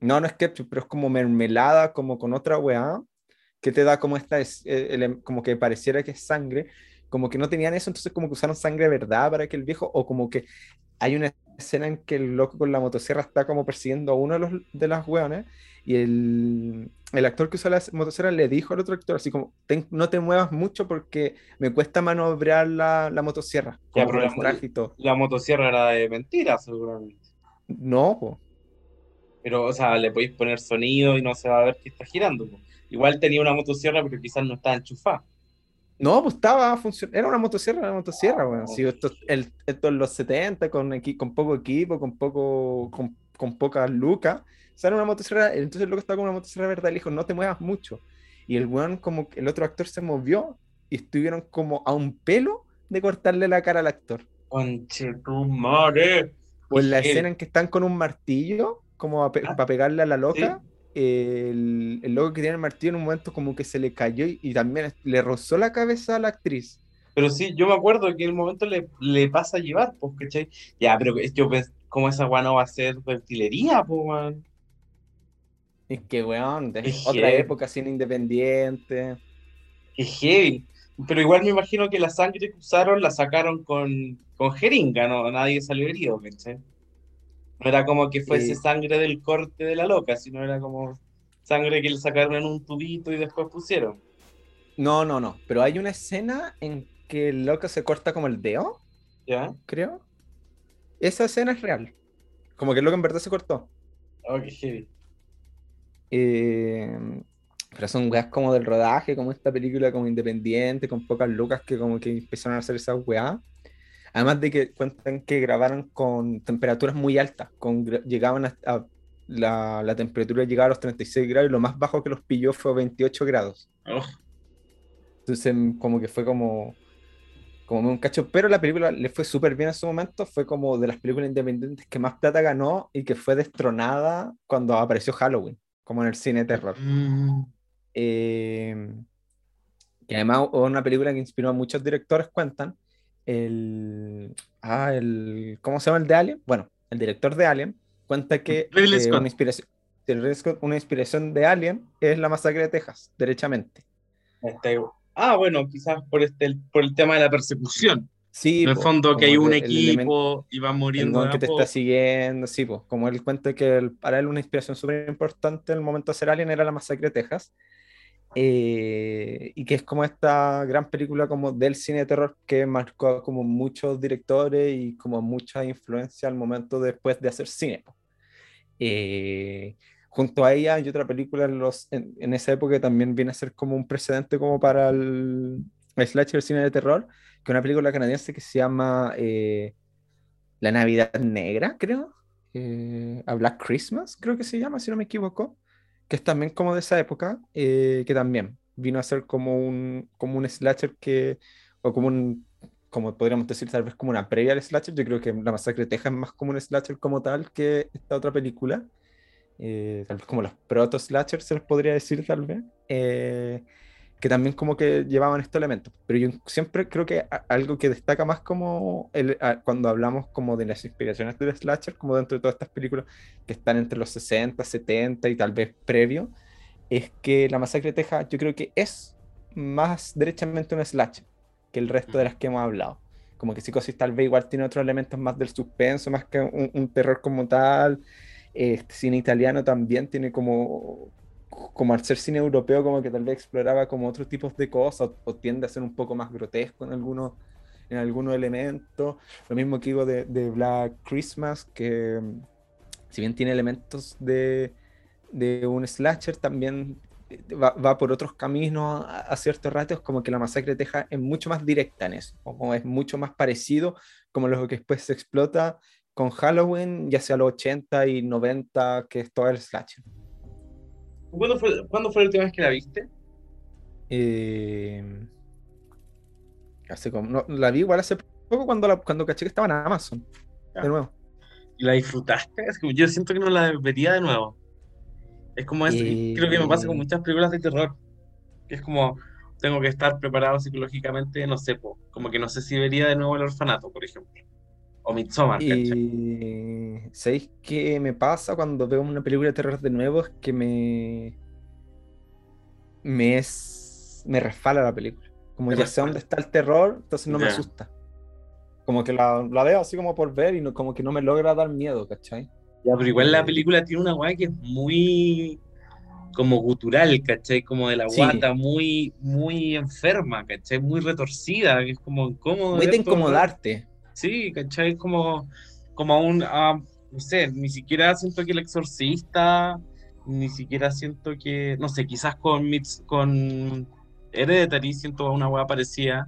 No, no es ketchup, pero es como mermelada, como con otra weá, que te da como esta, es- eh, ele- como que pareciera que es sangre, como que no tenían eso, entonces como que usaron sangre de verdad para que el viejo, o como que hay una escena en que el loco con la motosierra está como persiguiendo a uno de, los, de las weones, y el, el actor que usa la motosierra le dijo al otro actor así como, "Ten- no te muevas mucho porque me cuesta manobrar la, la motosierra, Ya, pero la. La motosierra era de mentira, seguramente. No, po. Pero, o sea, le podéis poner sonido y no se va a ver que está girando. po. Igual tenía una motosierra, pero quizás no estaba enchufada. No, pues estaba funcionando. Era una motosierra, era una motosierra, weón. Oh. Sí, esto, el, esto en los 70, con, equi- con poco equipo, con poco, con, con pocas lucas. Era una motosierra. Entonces el loco estaba con una motosierra verdad. Le dijo, no te muevas mucho. Y el weón, como el otro actor se movió y estuvieron como a un pelo de cortarle la cara al actor. Conche tu madre. O en la escena en que están con un martillo, como para Ah, pegarle a la loca. El, el loco que tiene el martillo en un momento como que se le cayó y, y también le rozó la cabeza a la actriz. Pero sí, yo me acuerdo que en el momento le, le pasa a llevar, pues, ¿cachai? Ya, pero es- yo pensé, ¿cómo esa weá no va a ser de utilería, pues, weón? Es que, weón, de Es otra heavy. época, cine independiente. Qué heavy. Pero igual me imagino que la sangre que usaron la sacaron con, con jeringa, ¿no? Nadie salió herido, ¿cachai? No era como que fuese sangre del corte de la loca, sino era como sangre que le sacaron en un tubito y después pusieron. No, no, no. Pero hay una escena en que el loco se corta como el dedo, ¿Ya? creo. Esa escena es real. Como que el loco en verdad se cortó. Oh, qué heavy. Eh, pero son weas como del rodaje, como esta película como independiente, con pocas lucas que como que empezaron a hacer esas weas. Además de que cuentan que grabaron con temperaturas muy altas, con, llegaban a, a- la, la temperatura llegaba a los 36 grados y lo más bajo que los pilló fue 28 grados. Oh, Entonces como que fue como, como un cacho, pero la película le fue súper bien en su momento, fue como de las películas independientes que más plata ganó y que fue destronada cuando apareció Halloween, como en el cine terror. Mm, Eh, que además es una película que inspiró a muchos directores, cuentan. El, ah, el, ¿cómo se llama el de Alien? Bueno, el director de Alien cuenta que eh, Scott. una, inspiración, una inspiración de Alien es la masacre de Texas, derechamente. este- ah, bueno, quizás por este, por el tema de la persecución. Sí, en el po, fondo que hay el- un el equipo y van el muriendo de que te está siguiendo, sí, pues, como él cuenta que el- para él una inspiración súper importante en el momento de hacer Alien era la masacre de Texas, eh, y que es como esta gran película como del cine de terror que marcó como muchos directores y como mucha influencia al momento después de hacer cine. Eh, junto a ella hay otra película en, los, en, en esa época que también viene a ser como un precedente como para el, el slasher cine de terror, que es una película canadiense que se llama eh, La Navidad Negra, creo. Eh, a Black Christmas, creo que se llama, si no me equivoco. Que es también como de esa época, eh, que también vino a ser como un, como un slasher que, o como un, como podríamos decir, tal vez como una previa al slasher. Yo creo que La Masacre de Texas es más como un slasher como tal que esta otra película. Eh, tal vez como los proto-slashers se les podría decir, tal vez. Eh, que también como que llevaban estos elementos. Pero yo siempre creo que algo que destaca más como el- a- cuando hablamos como de las inspiraciones del slasher, como dentro de todas estas películas que están entre los 60, 70 y tal vez previo, es que La Masacre de Texas yo creo que es más derechamente un slasher que el resto de las que hemos hablado. Como que Psicosis tal vez igual tiene otros elementos más del suspenso, más que un, un terror como tal. Este cine italiano también tiene como como al ser cine europeo, como que tal vez exploraba como otros tipos de cosas, o, tiende a ser un poco más grotesco en algunos, en algunos elementos. Lo mismo que digo de, Black Christmas, que mm, si bien tiene elementos de, de un slasher, también eh, va, va, por otros caminos a, a, ciertos ratios, como que la masacre de Texas es mucho más directa en eso, como es mucho más parecido, como lo que después se explota con Halloween, ya sea los 80 y 90, que es todo el slasher. ¿Cuándo fue, ¿Cuándo fue la última vez que la viste? Eh, hace como, no, la vi igual hace poco cuando, la, cuando caché que estaba en Amazon. Ya. De nuevo. ¿Y la disfrutaste? Es que yo siento que no la vería de nuevo. Es como eso, eh, creo que me pasa con muchas películas de terror. Que es como, tengo que estar preparado psicológicamente, no sé, po, como que no sé si vería de nuevo el orfanato, por ejemplo. O Midsommar, y... ¿Sabéis qué me pasa cuando veo una película de terror de nuevo? Es que me. Me es. Me resfala la película. Como ya sé dónde está el terror, entonces no yeah. me asusta. Como que la, la, veo así como por ver y no, como que no me logra dar miedo, ¿cachai? Ya, pero igual la película tiene una weá que es muy como gutural, ¿cachai? Como de la guata, sí. muy, muy enferma, ¿cachai? Muy retorcida, que es como incómodo. Muy de incomodarte. Sí, ¿cachai? Como, como un, uh, no sé, ni siquiera siento que el exorcista, ni siquiera siento que, no sé, quizás con, con Hereditary siento una hueá parecida,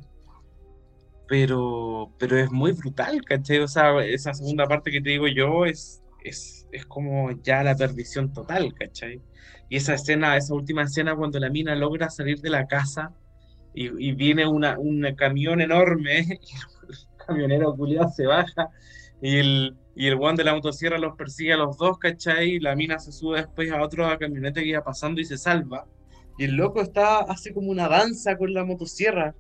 pero, pero es muy brutal, ¿cachai? O sea, esa segunda parte que te digo yo es, es, es como ya la perdición total, ¿cachai? Y esa escena, esa última escena cuando la mina logra salir de la casa y, viene un camión enorme *laughs* camionero culiado se baja y el, y el guan de la motosierra los persigue a los dos, ¿cachai? Y la mina se sube después a otro camioneta que iba pasando y se salva. Y el loco está, hace como una danza con la motosierra,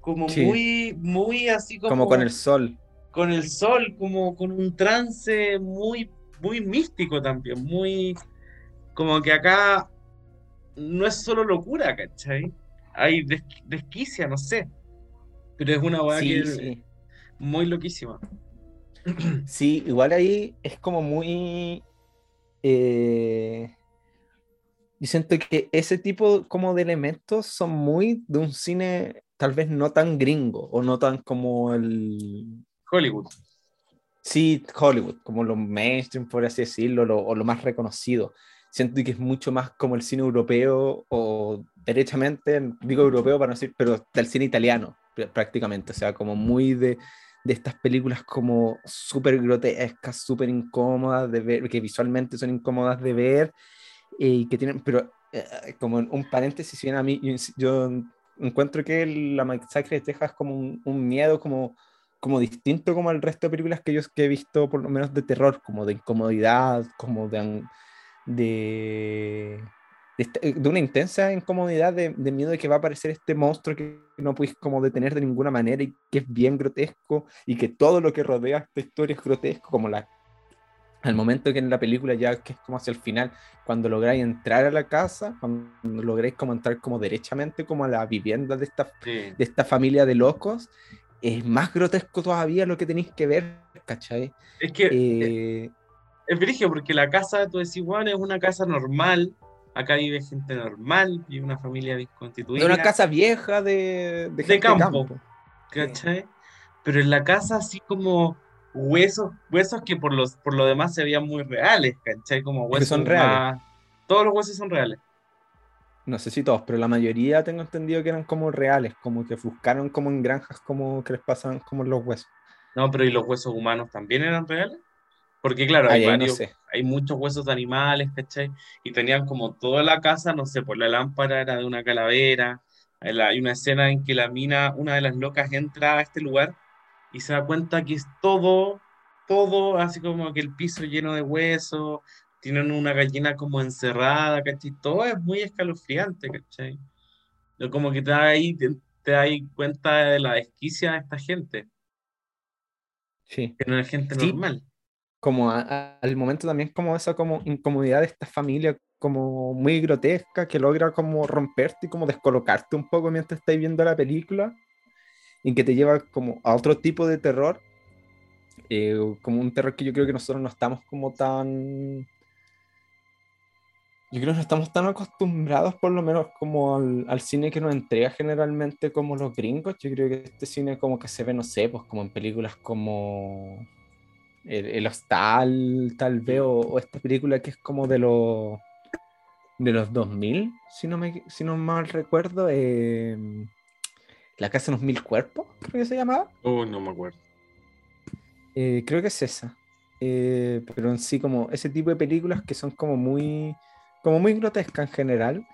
como sí. muy, muy así como... Como con el sol. Con el sol, como con un trance muy, muy místico también, muy... Como que acá no es solo locura, ¿cachai? Hay des desquicia, no sé. Pero es una weá sí, que... Sí muy loquísima. Sí, igual ahí es como muy... Eh, yo siento que ese tipo como de elementos son muy de un cine tal vez no tan gringo o no tan como el... Hollywood. Sí, Hollywood, como lo mainstream, por así decirlo, lo, o lo más reconocido. Siento que es mucho más como el cine europeo o derechamente, digo europeo para no decir, pero del cine italiano prácticamente, o sea, como muy de, de estas películas como súper grotescas, súper incómodas de ver, que visualmente son incómodas de ver, eh, y que tienen, pero eh, como un paréntesis, si bien a mí, yo, encuentro que la masacre de Texas es como un, un, miedo como, como distinto como al resto de películas que yo que he visto, por lo menos de terror, como de incomodidad, como de... de de, de, una intensa incomodidad, de, de, miedo de que va a aparecer este monstruo que no puedes como detener de ninguna manera y que es bien grotesco y que todo lo que rodea esta historia es grotesco, como la al momento que en la película ya que es como hacia el final, cuando lográis entrar a la casa, cuando lográis como entrar como derechamente como a la vivienda de esta, sí. de esta familia de locos, es más grotesco todavía lo que tenéis que ver, ¿cachai? Es que eh, es, es porque la casa, tú decís, bueno, es una casa normal, acá vive gente normal, vive una familia constituida. De una casa vieja de, de, de campo, campo. ¿cachai? Sí. Pero en la casa así como huesos, huesos que por, los, por lo demás se veían muy reales, ¿cachai? Como huesos. Que son reales. Todos los huesos son reales. No sé si todos, pero la mayoría tengo entendido que eran como reales, como que buscaron como en granjas como que les pasan como los huesos. No, pero ¿y los huesos humanos también eran reales? Porque claro, hay, varios, no sé. hay muchos huesos de animales, ¿cachai? Y tenían como toda la casa, no sé, pues la lámpara era de una calavera, hay una escena en que la mina, una de las locas entra a este lugar y se da cuenta que es todo, todo, así como que el piso lleno de huesos, tienen una gallina como encerrada, ¿cachai? Todo es muy escalofriante, ¿cachai? Como que te da ahí, te, te das cuenta de la desquicia de esta gente. Sí. Que no es gente sí. normal como a, a, al momento también como esa como incomodidad de esta familia como muy grotesca que logra como romperte y como descolocarte un poco mientras estáis viendo la película y que te lleva como a otro tipo de terror eh, como un terror que yo creo que nosotros no estamos como tan Yo creo que no estamos tan acostumbrados, por lo menos, como al, al cine que nos entrega generalmente como los gringos. Yo creo que este cine como que se ve, no sé, pues como en películas como El, el Hostal, tal vez, o, o esta película que es como de los de los 2000, si no, me, si no mal recuerdo, eh, La Casa de los Mil Cuerpos, creo que se llamaba. Oh, no me acuerdo. Eh, creo que es esa. Eh, pero en sí, como ese tipo de películas que son como muy, como muy grotescas en general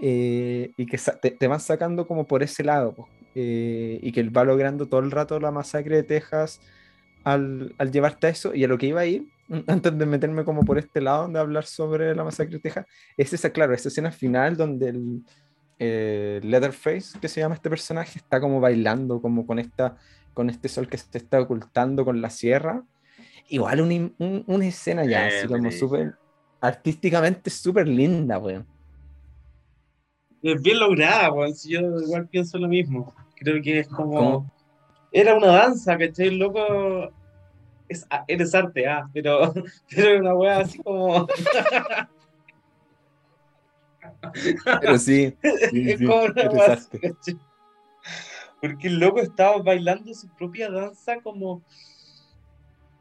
eh, y que te, te van sacando como por ese lado eh, y que va logrando todo el rato la masacre de Texas al, al llevarte a eso y a lo que iba a ir, *laughs* antes de meterme como por este lado de hablar sobre la masacre de Texas, es esa, claro, esa escena final donde el eh, Leatherface, que se llama este personaje, está como bailando como con esta con este sol que se está ocultando con la sierra. Igual un im- un- una escena ya, Eh, así como súper artísticamente súper linda, weón. Es bien lograda, weón. yo igual pienso lo mismo. Creo que es como. ¿Cómo? Era una danza, ¿cachai? El loco. Es, ah, eres arte, ah, pero, *laughs* pero una weá así como. *laughs* Pero sí, sí, es sí, como una eres arte. así, ¿cachai? Porque el loco estaba bailando su propia danza como.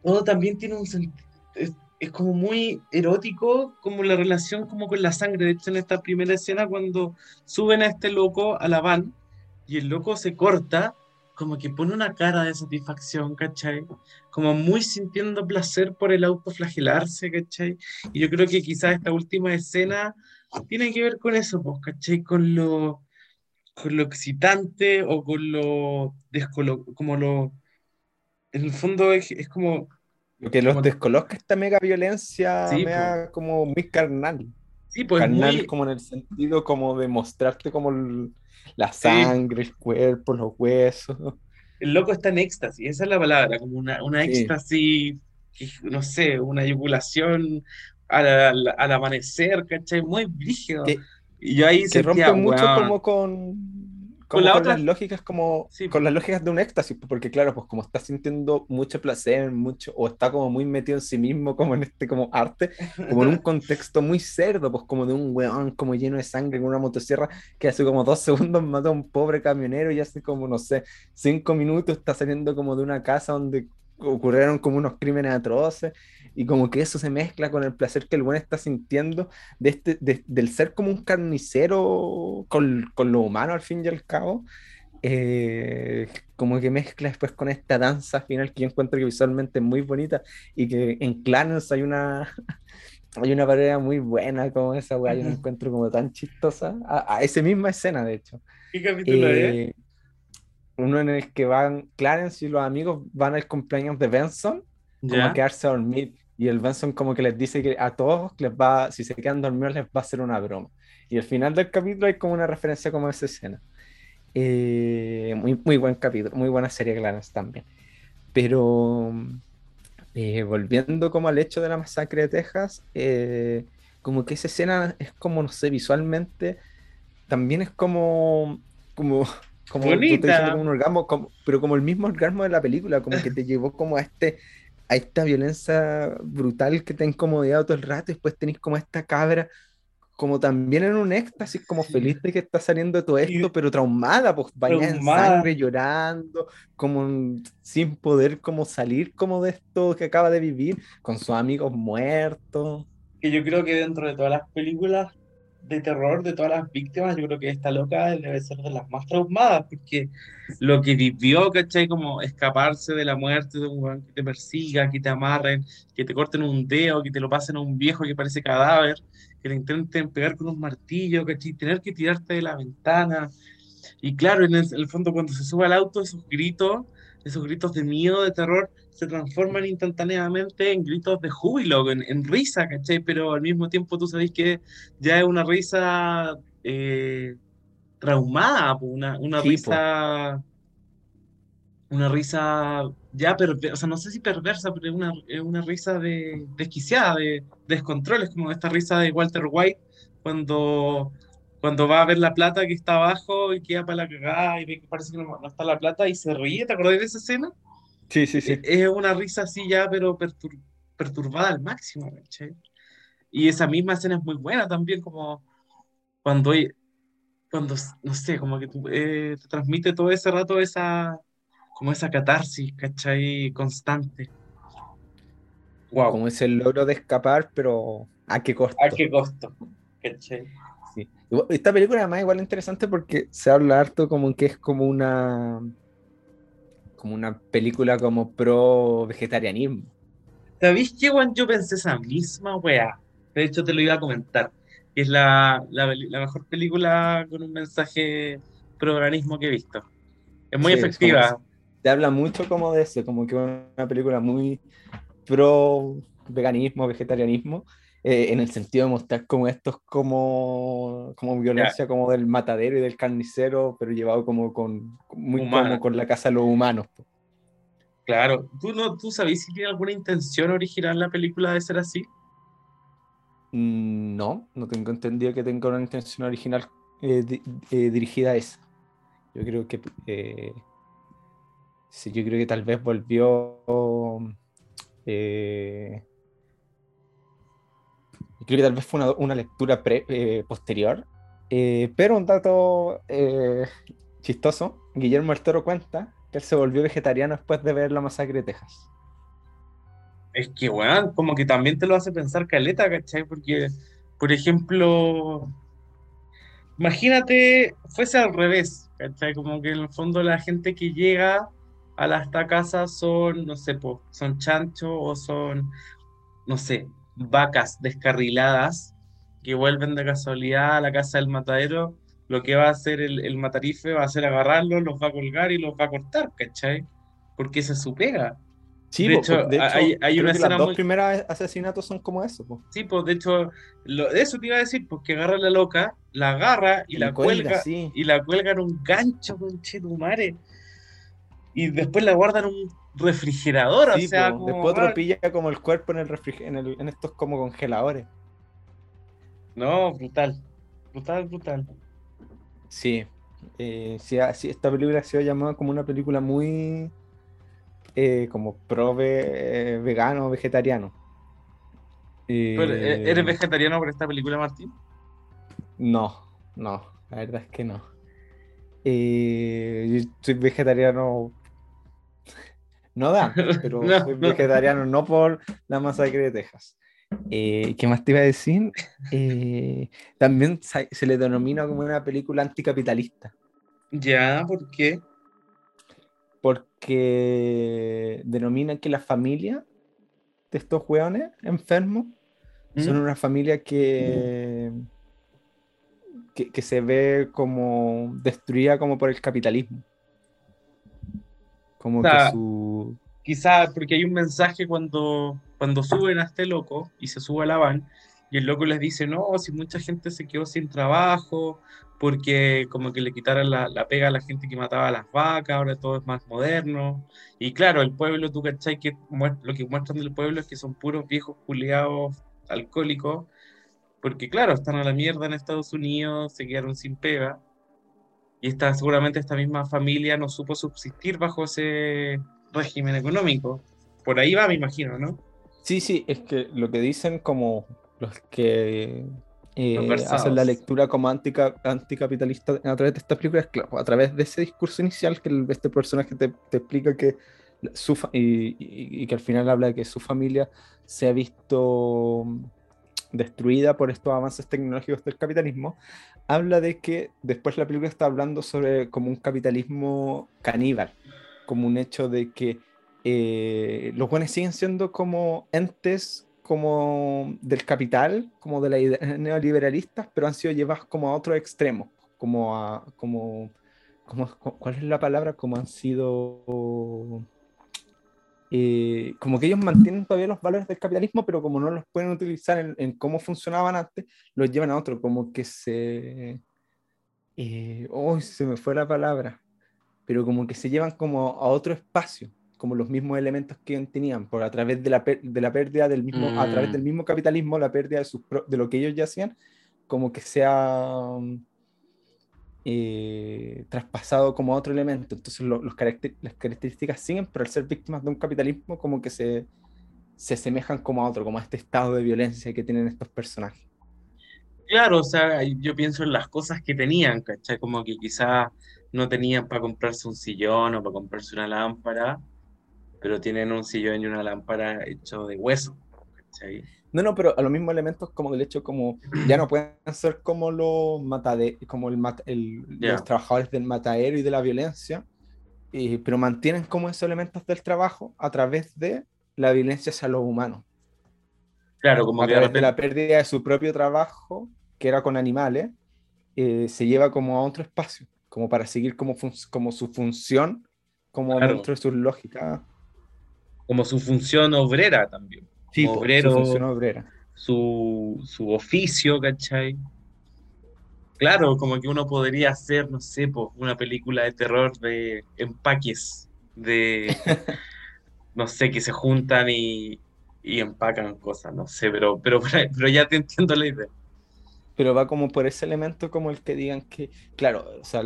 Uno también tiene un sentido. Es, es como muy erótico, como la relación como con la sangre. De hecho, en esta primera escena, cuando suben a este loco a la van y el loco se corta, como que pone una cara de satisfacción, ¿cachai? Como muy sintiendo placer por el autoflagelarse, ¿cachai? Y yo creo que quizás esta última escena tiene que ver con eso, pues, ¿cachai? Con lo, con lo excitante o con lo descolo como lo... En el fondo es, es como... Lo que los como- descoloca esta mega violencia, Sí, mega como muy carnal. Sí, pues carnal muy... como en el sentido como de mostrarte como el- la sangre, el cuerpo, los huesos. El loco está en éxtasis, esa es la palabra, como una, una Sí. éxtasis, no sé, una eyaculación al, al- al amanecer, ¿cachai? Muy brígido. Que- Y yo ahí sentía, rompe mucho como con, como la con otra- las lógicas como Sí. con las lógicas de un éxtasis porque claro pues como está sintiendo mucho placer mucho o está como muy metido en sí mismo como en este como arte como en un *laughs* contexto muy cerdo pues como de un weón como lleno de sangre con una motosierra que hace como dos *laughs* segundos mata a un pobre camionero y hace como no sé cinco minutos está saliendo como de una casa donde ocurrieron como unos crímenes atroces y como que eso se mezcla con el placer que el buen está sintiendo de este, de- del ser como un carnicero con, con lo humano al fin y al cabo, eh, como que mezcla después con esta danza final que yo encuentro que visualmente es muy bonita y que en Clarence hay una, *laughs* hay una pareja muy buena como esa weá, yo la encuentro como tan chistosa, a, a esa misma escena de hecho. ¿Qué capítulo es? Eh, uno en el que van Clarence y los amigos van al cumpleaños de Benson como a quedarse a dormir. Y el Benson como que les dice que a todos les va, si se quedan dormidos les va a hacer una broma. Y al final del capítulo hay como una referencia como a esa escena. Eh, muy, muy buen capítulo, muy buena serie Clarence también. Pero eh, volviendo como al hecho de la masacre de Texas, eh, como que esa escena es como, no sé, visualmente, también es como, como, como tú diciendo, como un orgasmo, como- pero como el mismo orgasmo de la película, como que te llevó como a este, a esta violencia brutal que te ha incomodado todo el rato, y después tenés como esta cabra, como también en un éxtasis, como feliz de que está saliendo de todo Y- esto, pero traumada, pues bañada en sangre, llorando, como sin poder como salir como de esto que acaba de vivir, con sus amigos muertos. que yo creo que dentro de todas las películas de terror, de todas las víctimas, yo creo que esta loca debe ser de las más traumadas, porque lo que vivió, ¿cachai? Como escaparse de la muerte de un weón que te persiga, que te amarren, que te corten un dedo, que te lo pasen a un viejo que parece cadáver, que le intenten pegar con un martillo, ¿cachai? Tener que tirarte de la ventana. Y claro, en el, en el fondo cuando se sube al auto, esos gritos, esos gritos de miedo, de terror, se transforman instantáneamente en gritos de júbilo, en, en risa, ¿cachai? Pero al mismo tiempo tú sabes que ya es una risa eh, traumada, una, una Sí, po. risa, una risa ya perversa, o sea, no sé si perversa, pero es una, una risa de, desquiciada, de, descontrol, es como esta risa de Walter White cuando, cuando va a ver la plata que está abajo y queda para la cagada y ve que parece que no, no está la plata y se ríe, ¿te acordás de esa escena? Sí, sí, Eh, Es una risa así ya, pero pertur- perturbada al máximo, ¿cachai? Y esa misma escena es muy buena también, como cuando, cuando no sé, como que eh, te transmite todo ese rato esa, como esa catarsis, ¿cachai? Constante. Wow. Como ese logro de escapar, pero ¿a qué costo? ¿A qué costo? ¿Cachai? Sí. Esta película además igual interesante porque se habla harto como que es como una como una película como pro vegetarianismo. ¿Sabéis que yo pensé esa misma weá? De hecho te lo iba a comentar. Que es la, la, mejor película con un mensaje pro veganismo que he visto. Es muy efectiva. te habla mucho como de eso, como que es una película muy pro veganismo, vegetarianismo, eh, en el sentido de mostrar como esto como, como violencia como del matadero y del carnicero, pero llevado como con, muy como con la casa de los humanos. Claro, ¿tú, no, ¿tú sabes si tiene alguna intención original la película de ser así? Mm, no, no tengo entendido que tenga una intención original eh, eh, dirigida a esa. Yo creo que sí, yo creo que tal vez volvió creo que tal vez fue una, lectura eh, posterior. Eh, pero un dato eh, chistoso, Guillermo el Toro cuenta que él se volvió vegetariano después de ver la masacre de Texas. Es que, weón, como que también te lo hace pensar caleta, ¿cachai? Porque, por ejemplo, imagínate, fuese al revés, ¿cachai? Como que en el fondo la gente que llega a las casas son, no sé, son chanchos o son, no sé, vacas descarriladas que vuelven de casualidad a la casa del matadero, lo que va a hacer el, matarife va a ser agarrarlos, los va a colgar y los va a cortar, ¿cachai? Porque esa es su pega. Sí, de, hecho, hay, hay una escena los dos primeros asesinatos son como eso. Sí, pues de hecho, lo, eso te iba a decir, porque agarra a la loca, la agarra y, la, cuelga, y la cuelga en un gancho, con chetumare. Y después la guarda en un refrigerador, o sea, después otro pilla como el cuerpo en, el en, estos como congeladores. No, brutal, brutal, brutal. Sí, eh, sí, esta película ha sido llamada como una película muy eh, como pro eh, vegano, vegetariano. ¿Eres vegetariano por esta película, Martín? No, no, la verdad es que no. yo soy vegetariano no da, *laughs* pero soy vegetariano no por la masacre de Texas. Eh, ¿Qué más te iba a decir? Eh, también se, le denomina como una película anticapitalista. Ya, ¿por qué? Porque denomina que la familia de estos hueones enfermos son ¿Mm? una familia que, que, que se ve como destruida como por el capitalismo. Como que su... Quizás porque hay un mensaje cuando, cuando suben a este loco y se sube a la van y el loco les dice, no, si mucha gente se quedó sin trabajo, porque como que le quitaron la, la, pega a la gente que mataba a las vacas, ahora todo es más moderno. Y claro, el pueblo, tú cachai, que lo que muestran del pueblo es que son puros viejos culiados alcohólicos, porque claro, están a la mierda en Estados Unidos, se quedaron sin pega, y esta, seguramente esta misma familia no supo subsistir bajo ese régimen económico. Por ahí va, me imagino, ¿no? Sí, sí, es que lo que dicen como los que eh, hacen la lectura como anticapitalista a través de estas películas, claro, a través de ese discurso inicial que este personaje te, te explica que su y, y, que al final habla de que su familia se ha visto destruida por estos avances tecnológicos del capitalismo, habla de que después la película está hablando sobre como un capitalismo caníbal, como un hecho de que eh, los buenos siguen siendo como entes como del capital, como de la *laughs* neoliberalistas, pero han sido llevados como a otro extremo, como a, como, como, ¿cuál es la palabra? Como han sido eh, como que ellos mantienen todavía los valores del capitalismo, pero como no los pueden utilizar en, cómo funcionaban antes, los llevan a otro, como que se... Eh, oh, se me fue la palabra, pero como que se llevan como a otro espacio, como los mismos elementos que tenían, por a través de la, de la pérdida del mismo, a través del mm. mismo capitalismo, la pérdida de, sus, de lo que ellos ya hacían, como que sea eh, traspasado como otro elemento. Entonces los las características siguen, pero al ser víctimas de un capitalismo como que se, se asemejan como a otro, como a este estado de violencia que tienen estos personajes. Claro, o sea, yo pienso en las cosas que tenían, ¿cachai? Como que quizás no tenían para comprarse un sillón o para comprarse una lámpara, pero tienen un sillón y una lámpara hecho de hueso, ¿cachai? No, no, pero a los mismos elementos como del hecho como ya no pueden ser como los matade como el, el los trabajadores del matadero y de la violencia, y, pero mantienen como esos elementos del trabajo a través de la violencia hacia los humanos. Claro, como a través de la pérdida de su propio trabajo, que era con animales, eh, se lleva como a otro espacio, como para seguir como, como su función, como dentro de sus lógicas. Como su función obrera también. Sí, obrero, su obrera. Su, su oficio, ¿cachai? Claro, como que uno podría hacer, no sé, pues, una película de terror de empaques, de, *laughs* no sé, que se juntan y, empacan cosas, no sé, pero, pero, pero ya te entiendo la idea. Pero va como por ese elemento como el que digan que, claro, o sea,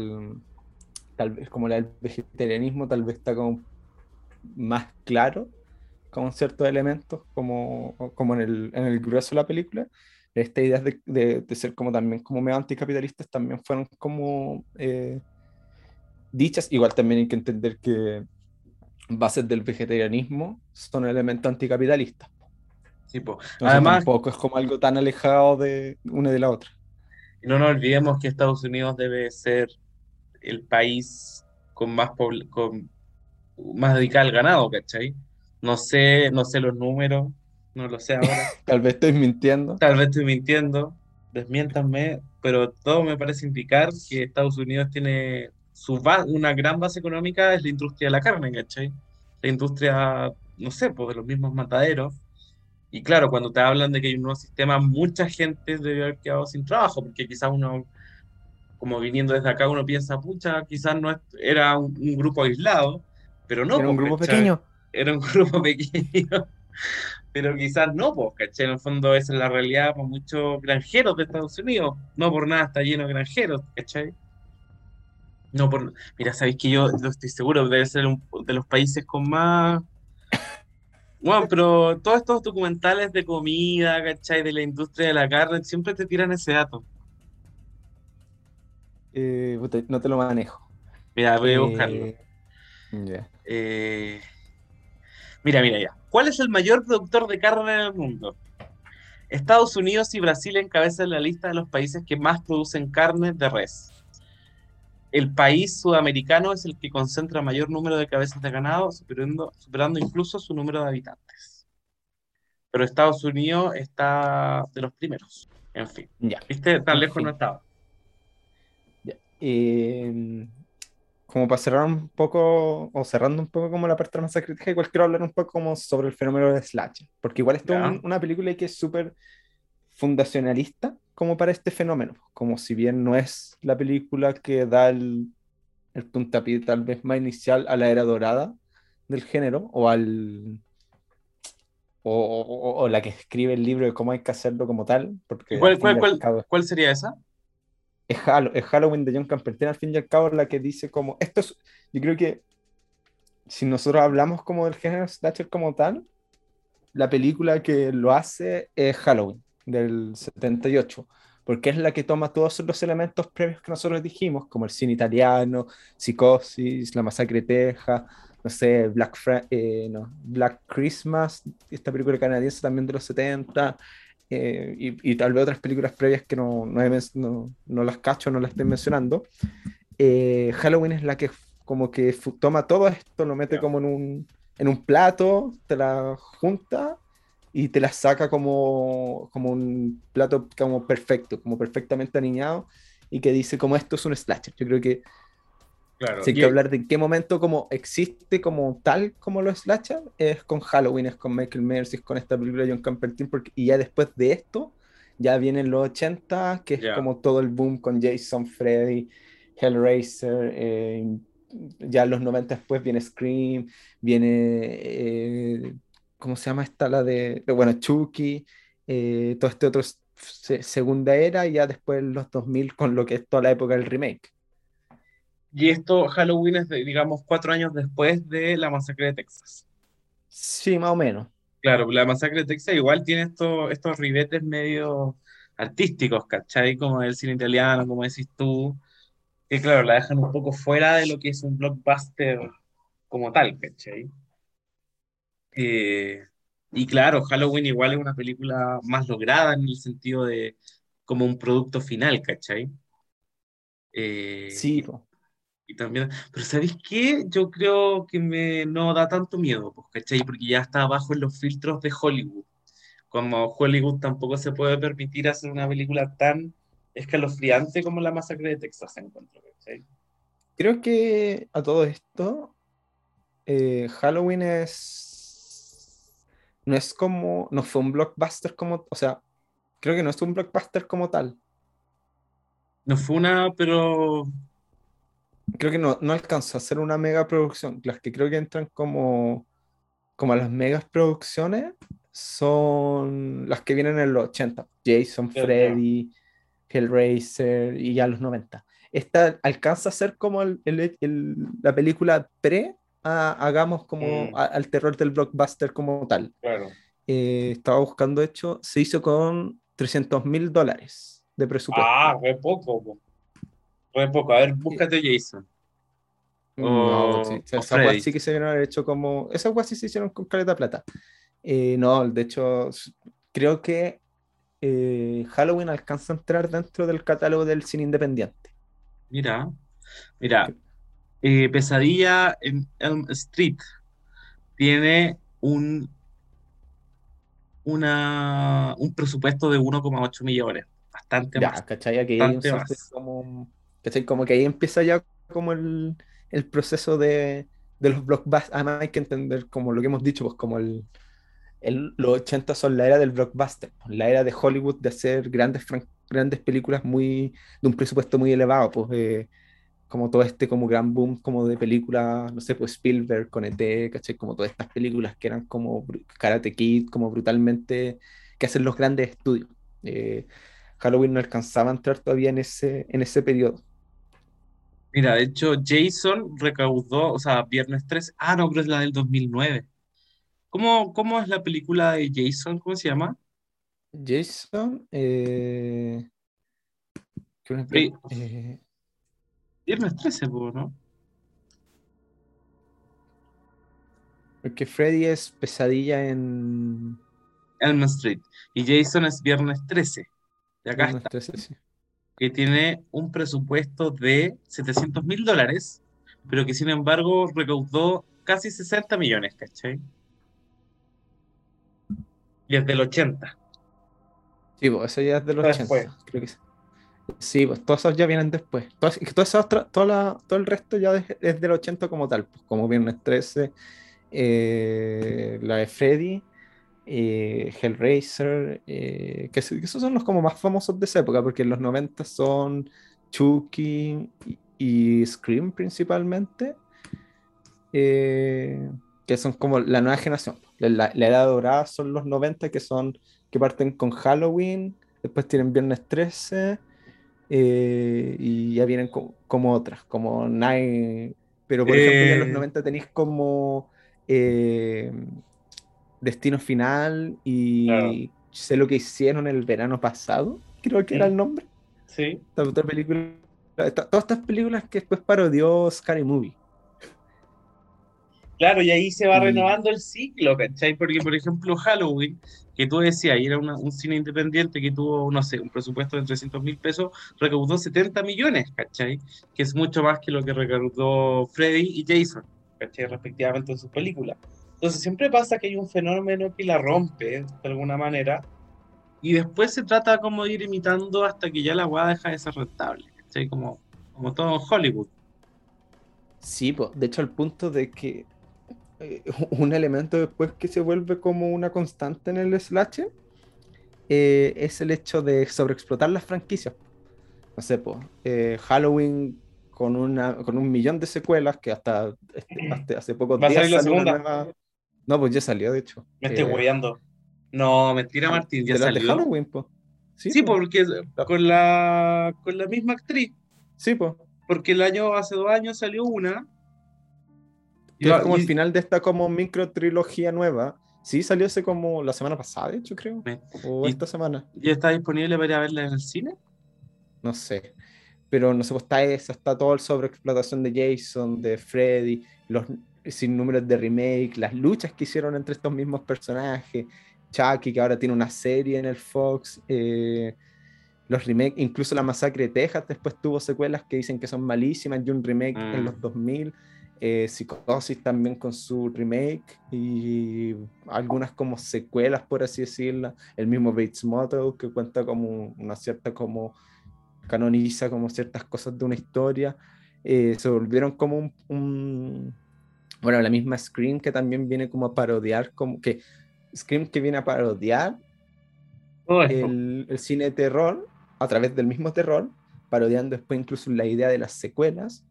tal vez como el vegetarianismo tal vez está como más claro con ciertos elementos, como, como en, el, en el grueso de la película, estas ideas de, de, ser como también como medio anticapitalistas también fueron como eh, dichas. Igual también hay que entender que bases del vegetarianismo son elementos anticapitalistas. Sí, pues. Además, tampoco es como algo tan alejado de una de la otra. Y no nos olvidemos que Estados Unidos debe ser el país con más con más dedicado al ganado, ¿cachai? No sé, no sé los números, no lo sé ahora. *laughs* Tal vez estoy mintiendo. Tal vez estoy mintiendo, desmiéntanme, pero todo me parece indicar que Estados Unidos tiene su una gran base económica, es la industria de la carne, ¿cachai? La industria, no sé, pues de los mismos mataderos. Y claro, cuando te hablan de que hay un nuevo sistema, mucha gente debe haber quedado sin trabajo, porque quizás uno, como viniendo desde acá, uno piensa, pucha, quizás no era un, grupo aislado, pero no. Era un grupo pequeño. Era un *laughs* grupo pequeño pero quizás no, pues, ¿cachai? En el fondo esa es la realidad para muchos granjeros de Estados Unidos. No por nada está lleno de granjeros, ¿cachai? No por... Mira, sabéis que yo estoy seguro, debe ser uno de los países con más... Bueno, pero todos estos documentales de comida, ¿cachai? De la industria de la carne, siempre te tiran ese dato. Eh, no te lo manejo. Mira, voy a buscarlo. Eh, eh, mira, mira, ya. ¿Cuál es el mayor productor de carne del mundo? Estados Unidos y Brasil encabezan la lista de los países que más producen carne de res. El país sudamericano es el que concentra mayor número de cabezas de ganado, superando, superando incluso su número de habitantes. Pero Estados Unidos está de los primeros. En fin. Ya. ¿Viste? Tan lejos no estaba. Ya. Eh, como para cerrar un poco, o cerrando un poco como la parte de masa crítica, igual quiero hablar un poco como sobre el fenómeno de Slash, porque igual esto es una película que es súper fundacionalista como para este fenómeno, como si bien no es la película que da el, el puntapié tal vez más inicial a la era dorada del género, o al... O, o, la que escribe el libro de cómo hay que hacerlo como tal. Porque ¿Cuál, cuál, cuál, ¿Cuál sería esa? Es, Halloween de John Carpenter, al fin y al cabo, la que dice como, esto es, yo creo que si nosotros hablamos como del género slasher como tal, la película que lo hace es Halloween, del 78, porque es la que toma todos los elementos previos que nosotros dijimos, como el cine italiano, Psicosis, La Masacre Teja, no sé, Black, eh, no, Black Christmas, esta película canadiense también de los 70, eh, y, tal vez otras películas previas que no, no, no, las cacho, no las estoy mencionando. Eh, Halloween es la que como que toma todo esto, lo mete como en un, en un plato, te la junta y te la saca como, como un plato como perfecto, como perfectamente aniñado y que dice como esto es un slasher. Yo creo que Claro. Si hay que hablar de en qué momento como existe como tal como lo slasher, es con Halloween, es con Michael Myers, es con esta película de John Carpenter, porque, y ya después de esto, ya vienen los 80, que es como todo el boom con Jason, Freddy, Hellraiser, eh, ya en los 90 después viene Scream, viene, eh, ¿cómo se llama esta? La de, bueno, Chucky, eh, todo este otro segunda era, y ya después los 2000 con lo que es toda la época del remake. Y esto, Halloween es, digamos, cuatro años después de la masacre de Texas. Sí, más o menos. Claro, la masacre de Texas igual tiene estos, estos ribetes medio artísticos, ¿cachai? Como el cine italiano, como decís tú, que claro, la dejan un poco fuera de lo que es un blockbuster como tal, ¿cachai? Eh, y claro, Halloween igual es una película más lograda en el sentido de como un producto final, ¿cachai? Eh, Sí, po. Y también, pero ¿sabéis qué? Yo creo que me no da tanto miedo, pues, ¿cachai? Porque ya está abajo en los filtros de Hollywood. Como Hollywood tampoco se puede permitir hacer una película tan escalofriante como La Masacre de Texas, encuentro, ¿cachai? Creo que a todo esto, eh, Halloween es. No es como. No fue un blockbuster como. O sea, creo que no es un blockbuster como tal. No fue una, pero Creo que no, no alcanzó a ser una mega producción. Las que creo que entran como, como a las megas producciones son las que vienen en los 80. Jason. Freddy, Hellraiser y ya los 90. Esta alcanza a ser como el- el- el- la película pre a- hagamos como Mm. a- al terror del blockbuster como tal. claro. Eh, estaba buscando, hecho, se hizo con 300 mil dólares de presupuesto. Ah, re poco, Re poco. A ver, búscate Jason. No, O- sí, o sí que se debieron haber hecho como. Esas weas sí se hicieron con caleta plata. Eh, no, de hecho, creo que eh, Halloween alcanza a entrar dentro del catálogo del cine independiente. Mira, mira, eh, Pesadilla en Elm Street tiene un, una, un presupuesto de 1,8 millones, bastante Ya, más. bastante más. como. ¿Cachai? Como que ahí empieza ya como el, el proceso de, de los blockbusters. Además, hay que entender como lo que hemos dicho, pues como el. el- los 80 son la era del blockbuster, pues, la era de Hollywood de hacer grandes, grandes películas muy, de un presupuesto muy elevado, pues eh, como todo este como gran boom como de películas, no sé, pues Spielberg con ET, ¿cachai? Como todas estas películas que eran como Karate Kid, como brutalmente, que hacen los grandes estudios. Eh, Halloween no alcanzaba a entrar todavía en ese, en ese periodo. Mira, de hecho, Jason recaudó, o sea, Viernes 13, ah, no, pero es la del 2009. ¿Cómo, cómo es la película de Jason? ¿Cómo se llama? Jason, eh, ¿qué una Sí. eh, Viernes 13, po, ¿no? porque Freddy es pesadilla en... Elm Street. Y Jason es Viernes 13. De acá en está. nuestra sesión. Que tiene un presupuesto de 700 mil dólares, pero que sin embargo recaudó casi 60 millones, ¿cachai? Y es del 80. Sí, pues eso ya es de los Está 80, después. creo que sí. Sí, pues todos esos ya vienen después. Todas- es que toda la- todo el resto ya es, es del 80 como tal, pues, como Viernes 13, eh, la de Freddy, eh, Hellraiser, eh, que, esos son los como más famosos de esa época, porque en los 90 son Chucky y, y Scream principalmente, eh, que son como la nueva generación. La, edad dorada son los 90, que son que parten con Halloween, después tienen Viernes 13, eh, y ya vienen co- como otras, como Night. Pero por ejemplo, en los Eh. 90 tenéis como Destino Final y Claro. sé lo que hicieron el verano pasado, creo que era Mm. el nombre. Sí. Esta película. esta- todas estas películas que después parodió Scary Movie. Claro, y ahí se va Y- renovando el ciclo, ¿cachai? Porque, por ejemplo, Halloween, que tú decías, y era una- un cine independiente que tuvo, no sé, un presupuesto de 300 mil pesos, recaudó 70 millones, ¿cachai? Que es mucho más que lo que recaudó Freddy y Jason, ¿cachai? Respectivamente en sus películas. Entonces siempre pasa que hay un fenómeno que la rompe, de alguna manera, y después se trata como de ir imitando hasta que ya la weá deja de ser rentable. Como, como todo Hollywood. Sí, po, de hecho, al punto de que eh, un elemento después que se vuelve como una constante en el slasher eh, es el hecho de sobreexplotar las franquicias. No sé, po, eh, Halloween con, una, con un millón de secuelas que hasta, este- hasta hace pocos Va a días salir la salió una nueva- No, pues ya salió, de hecho. Me estoy Eh, hueveando. No, mentira, Martín, ya las de salió. Halloween, po. Sí, Sí, po. porque con la, con la misma actriz, Sí, po. porque el año, hace dos años salió una. Que es como y- el final de esta como micro trilogía nueva, Sí, salió hace como la semana pasada, de hecho, creo. O Y- esta semana. ¿Ya está disponible para ir a verla en el cine? No sé. Pero no sé, pues está esa, está toda la sobreexplotación de Jason, de Freddy, los sin números de remake, las luchas que hicieron entre estos mismos personajes, Chucky, que ahora tiene una serie en el Fox, eh, los remakes, incluso la masacre de Texas después tuvo secuelas que dicen que son malísimas, y un remake en Mm. los 2000, eh, Psicosis también con su remake, y algunas como secuelas, por así decirlo, el mismo Bates Motel, que cuenta como una cierta como canoniza como ciertas cosas de una historia, eh, se volvieron como un, un- bueno, la misma Scream que también viene como a parodiar, como que Scream que viene a parodiar esto. el, el cine de terror a través del mismo terror, parodiando después incluso la idea de las secuelas.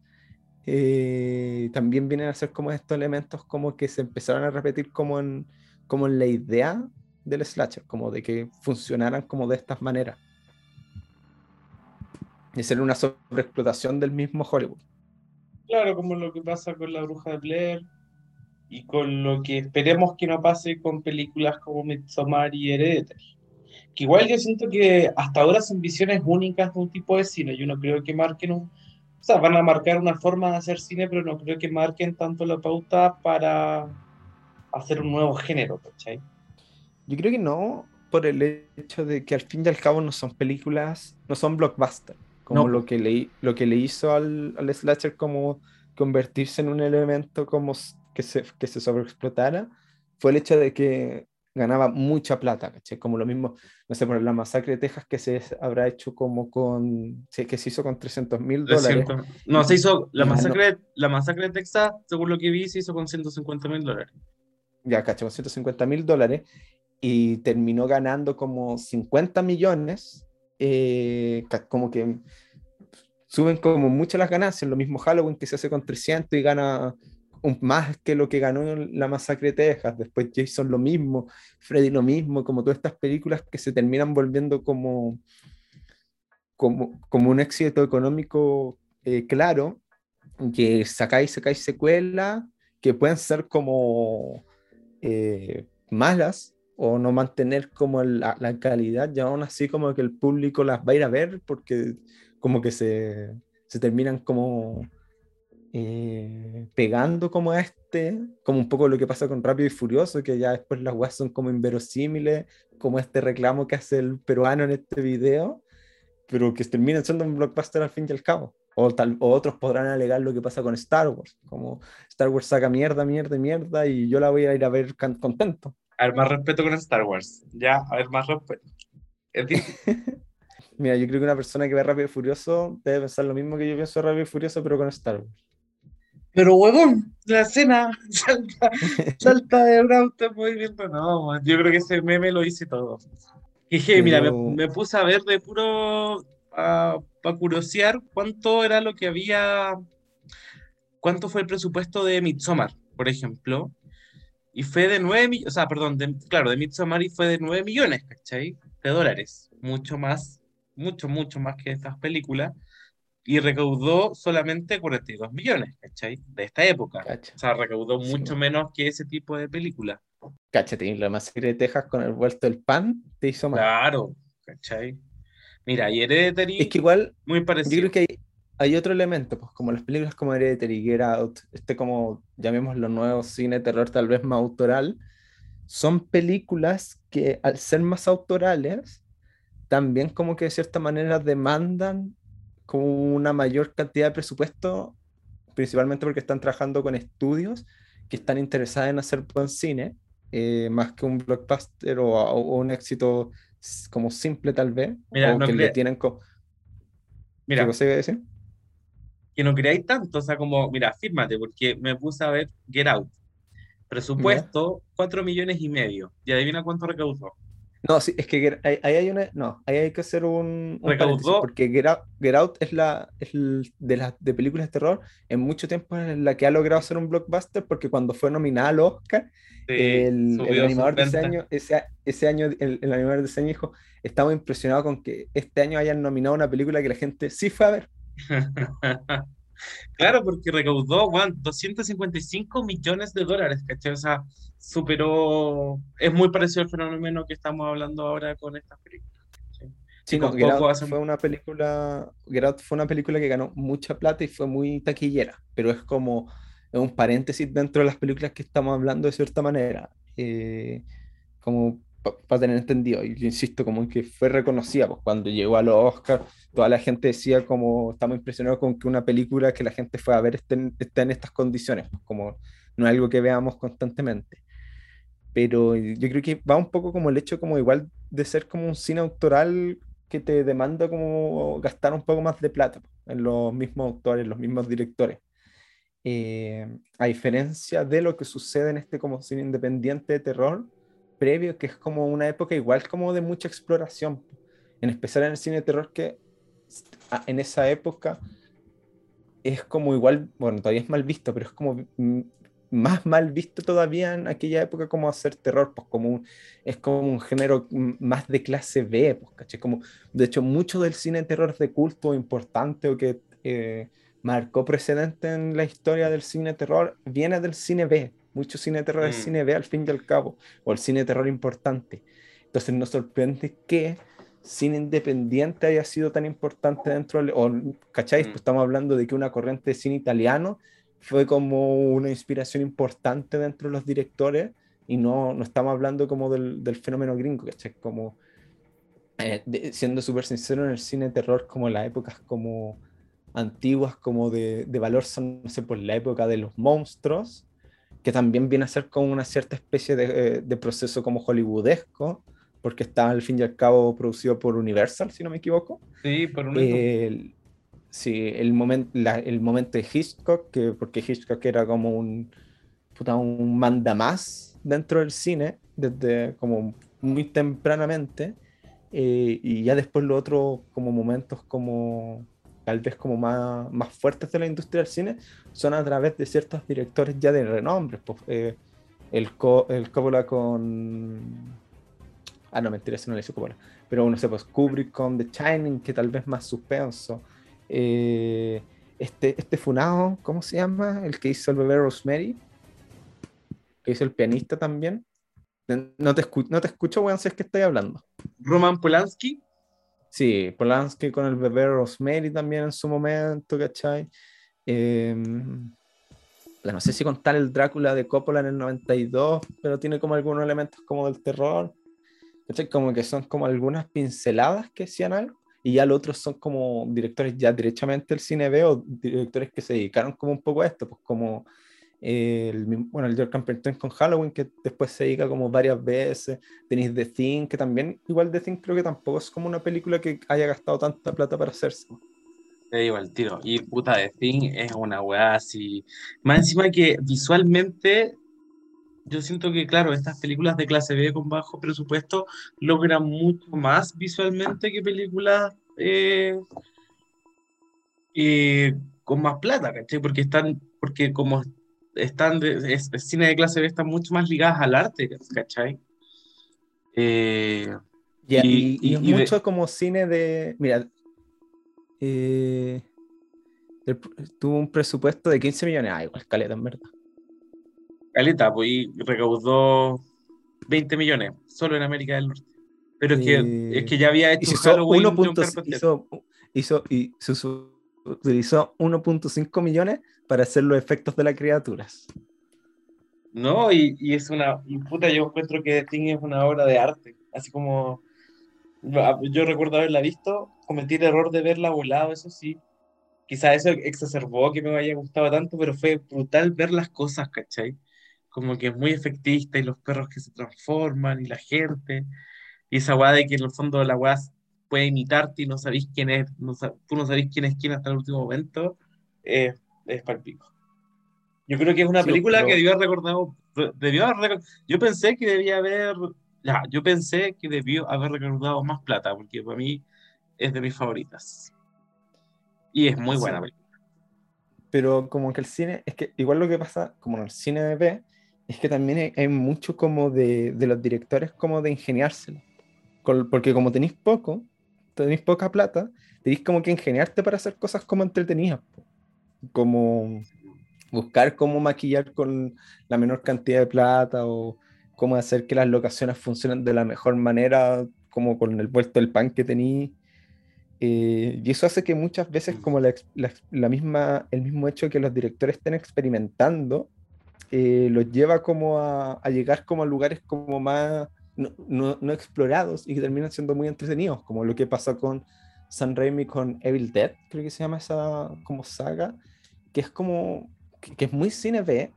eh, también vienen a ser como estos elementos como que se empezaron a repetir como en, como en la idea del slasher, como de que funcionaran como de estas maneras. Y ser una sobreexplotación del mismo Hollywood. Claro, como lo que pasa con La Bruja de Blair y con lo que esperemos que no pase con películas como Midsommar y Hereditary. Que igual yo siento que hasta ahora son visiones únicas de un tipo de cine. Yo no creo que marquen un... O sea, van a marcar una forma de hacer cine, pero no creo que marquen tanto la pauta para hacer un nuevo género, ¿cachai? Yo creo que no, por el hecho de que al fin y al cabo no son películas, no son blockbusters, como No. lo que le, lo que le hizo al, al slasher como convertirse en un elemento como que se, que se sobreexplotara, fue el hecho de que ganaba mucha plata, ¿cachai? Como lo mismo, no sé, por la masacre de Texas que se habrá hecho como con, sí, que se hizo con 300 mil dólares. 300. No, se hizo la no. masacre, la masacre de Texas, según lo que vi, se hizo con 150 mil dólares. ya, cacho, con 150 mil dólares y terminó ganando como 50 millones, eh, como que suben como mucho las ganancias, lo mismo Halloween que se hace con 300 y gana un- más que lo que ganó la masacre de Texas, después Jason lo mismo, Freddy lo mismo, como todas estas películas que se terminan volviendo como, como, como un éxito económico eh, claro, que sacáis, sacáis secuelas que pueden ser como eh, malas o no mantener como la, la calidad y aún así como que el público las va a ir a ver porque como que se, se terminan como eh, pegando como a este, como un poco lo que pasa con Rápido y Furioso, que ya después las weas son como inverosímiles, como este reclamo que hace el peruano en este video, pero que terminan siendo un blockbuster al fin y al cabo. O, tal, o otros podrán alegar lo que pasa con Star Wars, como Star Wars saca mierda, mierda, mierda, y yo la voy a ir a ver contento. A ver, más respeto con Star Wars. Ya, a ver, más respeto. *laughs* Mira, yo creo que una persona que ve Rápido y Furioso debe pensar lo mismo que yo pienso de Rápido y Furioso, pero con Star Wars. Pero huevón, la escena *laughs* salta, salta de un auto en movimiento. No, yo creo que ese meme lo hice todo. Dije, mira, me puse a ver de puro para curiosear cuánto era lo que había, cuánto fue el presupuesto de Midsommar, por ejemplo. Y fue de 9 millones, o sea, perdón, de- claro, de Midsommar y fue de 9 millones, ¿cachai? De dólares. Mucho más, mucho, mucho más que estas películas. Y recaudó solamente 42 millones, ¿cachai? De esta época. Cacha. O sea, recaudó Sí. mucho menos que ese tipo de película. Cáchate, y la masacre de Texas con el vuelto del pan te hizo mal. Claro, ¿cachai? Mira, y Hereditary, Es que igual muy Yo parecido. creo que hay, hay otro elemento, pues como las películas como Hereditary, Get Out, este como, llamémoslo nuevo cine terror tal vez más autoral, son películas que al ser más autorales, también como que de cierta manera demandan como una mayor cantidad de presupuesto, principalmente porque están trabajando con estudios que están interesados en hacer buen cine, eh, más que un blockbuster o, o un éxito como simple tal vez, Mira, o no que le tienen... co- Mira, ¿Qué cosa iba a decir? Que no creáis tanto, o sea, como, mira, fírmate, porque me puse a ver Get Out. Presupuesto, 4 millones y medio. Y adivina cuánto recaudó. No, sí, es que ahí, ahí hay una. No, ahí hay que hacer un, un Recaudó- porque Get Out, Get Out es la es el- de las de películas de terror en mucho tiempo es la que ha logrado ser un blockbuster, porque cuando fue nominada al Oscar, Sí, el, el animador de ese año, ese, ese año, el, el animador de ese año dijo, estamos impresionados con que este año hayan nominado una película que la gente sí fue a ver. *laughs* Claro, porque recaudó, Juan, 255 millones de dólares, ¿cachai? O sea, superó, es muy parecido al fenómeno que estamos hablando ahora con estas películas. Sí, no, fue una película, fue una película que ganó mucha plata y fue muy taquillera, pero es como un paréntesis dentro de las películas que estamos hablando de cierta manera, eh, como para tener entendido, y yo insisto, como que fue reconocida, pues cuando llegó a los Oscars, toda la gente decía como estamos impresionados con que una película que la gente fue a ver esté en, estas condiciones, pues como no es algo que veamos constantemente. Pero yo creo que va un poco como el hecho como igual de ser como un cine autoral que te demanda como gastar un poco más de plata pues, en los mismos autores, los mismos directores. Eh, a diferencia de lo que sucede en este como cine independiente de terror, previo, que es como una época igual como de mucha exploración, en especial en el cine de terror que en esa época es como igual, bueno, todavía es mal visto, pero es como más mal visto todavía en aquella época como hacer terror, pues como es como un género más de clase B, pues, ¿caché? Como, de hecho, mucho del cine de terror de culto importante o que eh, marcó precedente en la historia del cine de terror viene del cine B, mucho cine de terror es mm. cine B al fin y al cabo, o el cine de terror importante. Entonces nos sorprende que cine independiente haya sido tan importante dentro del... O, ¿Cacháis? Mm. Pues estamos hablando de que una corriente de cine italiano fue como una inspiración importante dentro de los directores y no, no estamos hablando como del, del fenómeno gringo, ¿cachai? Como, eh, siendo súper sincero, en el cine de terror como en las épocas como antiguas, como de, de valor son, no sé, por la época de los monstruos, que también viene a ser como una cierta especie de, eh, proceso como hollywoodesco, porque está al fin y al cabo producido por Universal, si no me equivoco. Sí, por un el, Sí, el, momento el momento de Hitchcock, que, porque Hitchcock era como un, puta, un manda más dentro del cine, desde como muy tempranamente, eh, y ya después los otros como momentos como tal vez como más, más fuertes de la industria del cine, son a través de ciertos directores ya de renombre. Pues, eh, el, el Coppola con... Ah, no, mentira, ese no le hizo Coppola. Pero uno sé, pues Kubrick con The Shining, que tal vez más suspenso. Eh, este, este funado, ¿cómo se llama? El que hizo el bebé Rosemary, que hizo el pianista también. No te, no te escucho, weón, si es que estoy hablando. Roman Polanski. Sí, Polanski con el bebé Rosemary también en su momento, ¿cachai? Em, no sé si contar el Drácula de Coppola en el 92, pero tiene como algunos elementos como del terror, ¿cachai? Como que son como algunas pinceladas que hacían algo, y ya los otros son como directores ya directamente del cine B o directores que se dedicaron como un poco a esto, pues como el, bueno, el George Carpenter con Halloween, que después se diga como varias veces. Tenéis The Thing, que también, igual The Thing creo que tampoco es como una película que haya gastado tanta plata para hacerse. Te digo tiro. Y puta, The Thing es una weá así. Más encima que visualmente, yo siento que, claro, estas películas de clase B con bajo presupuesto logran mucho más visualmente que películas eh, eh, con más plata, ¿cachai? Porque están, porque como están, de, es, cine de clase B están mucho más ligadas al arte, ¿cachai? Eh, y, mucho como cine de, mira, eh, tuvo un presupuesto de 15 millones, ah, igual caleta en verdad. Caleta, pues y recaudó 20 millones solo en América del Norte. Pero es, que, es que ya había hecho Halloween hizo, hizo, y su, utilizó 1.5 millones para hacer los efectos de las criaturas. No, y, es una. Puta, yo encuentro que The Thing es una obra de arte. Así como. Yo recuerdo haberla visto, cometí el error de verla volado, eso sí. Quizá eso exacerbó que me haya gustado tanto, pero fue brutal ver las cosas, ¿cachai? Como que es muy efectista y los perros que se transforman y la gente. Y esa weá de que en el fondo la weá puede imitarte y no sabéis quién es, no, tú no sabéis quién es quién hasta el último momento, es palpico. Yo creo que es una película que debió haber recordado, debió haber, yo pensé que debía haber, ya, yo pensé que debió haber recordado más plata, porque para mí es de mis favoritas. Y es muy buena película. Pero como que el cine, es que igual lo que pasa, como en el cine de B, es que también hay, mucho como de, de, los directores como de ingeniárselo. Porque como tenéis poco, tenéis poca plata, tenéis como que ingeniarte para hacer cosas como entretenidas. como buscar cómo maquillar con la menor cantidad de plata o cómo hacer que las locaciones funcionen de la mejor manera, como con el vuelto del pan que tení. Eh, y eso hace que muchas veces como la, la, misma, el mismo hecho que los directores estén experimentando, eh, los lleva como a, a, llegar como a lugares como más no, explorados y que terminan siendo muy entretenidos, como lo que pasa con San Raimi con Evil Dead, creo que se llama esa como saga, que es como, que, es muy cine B,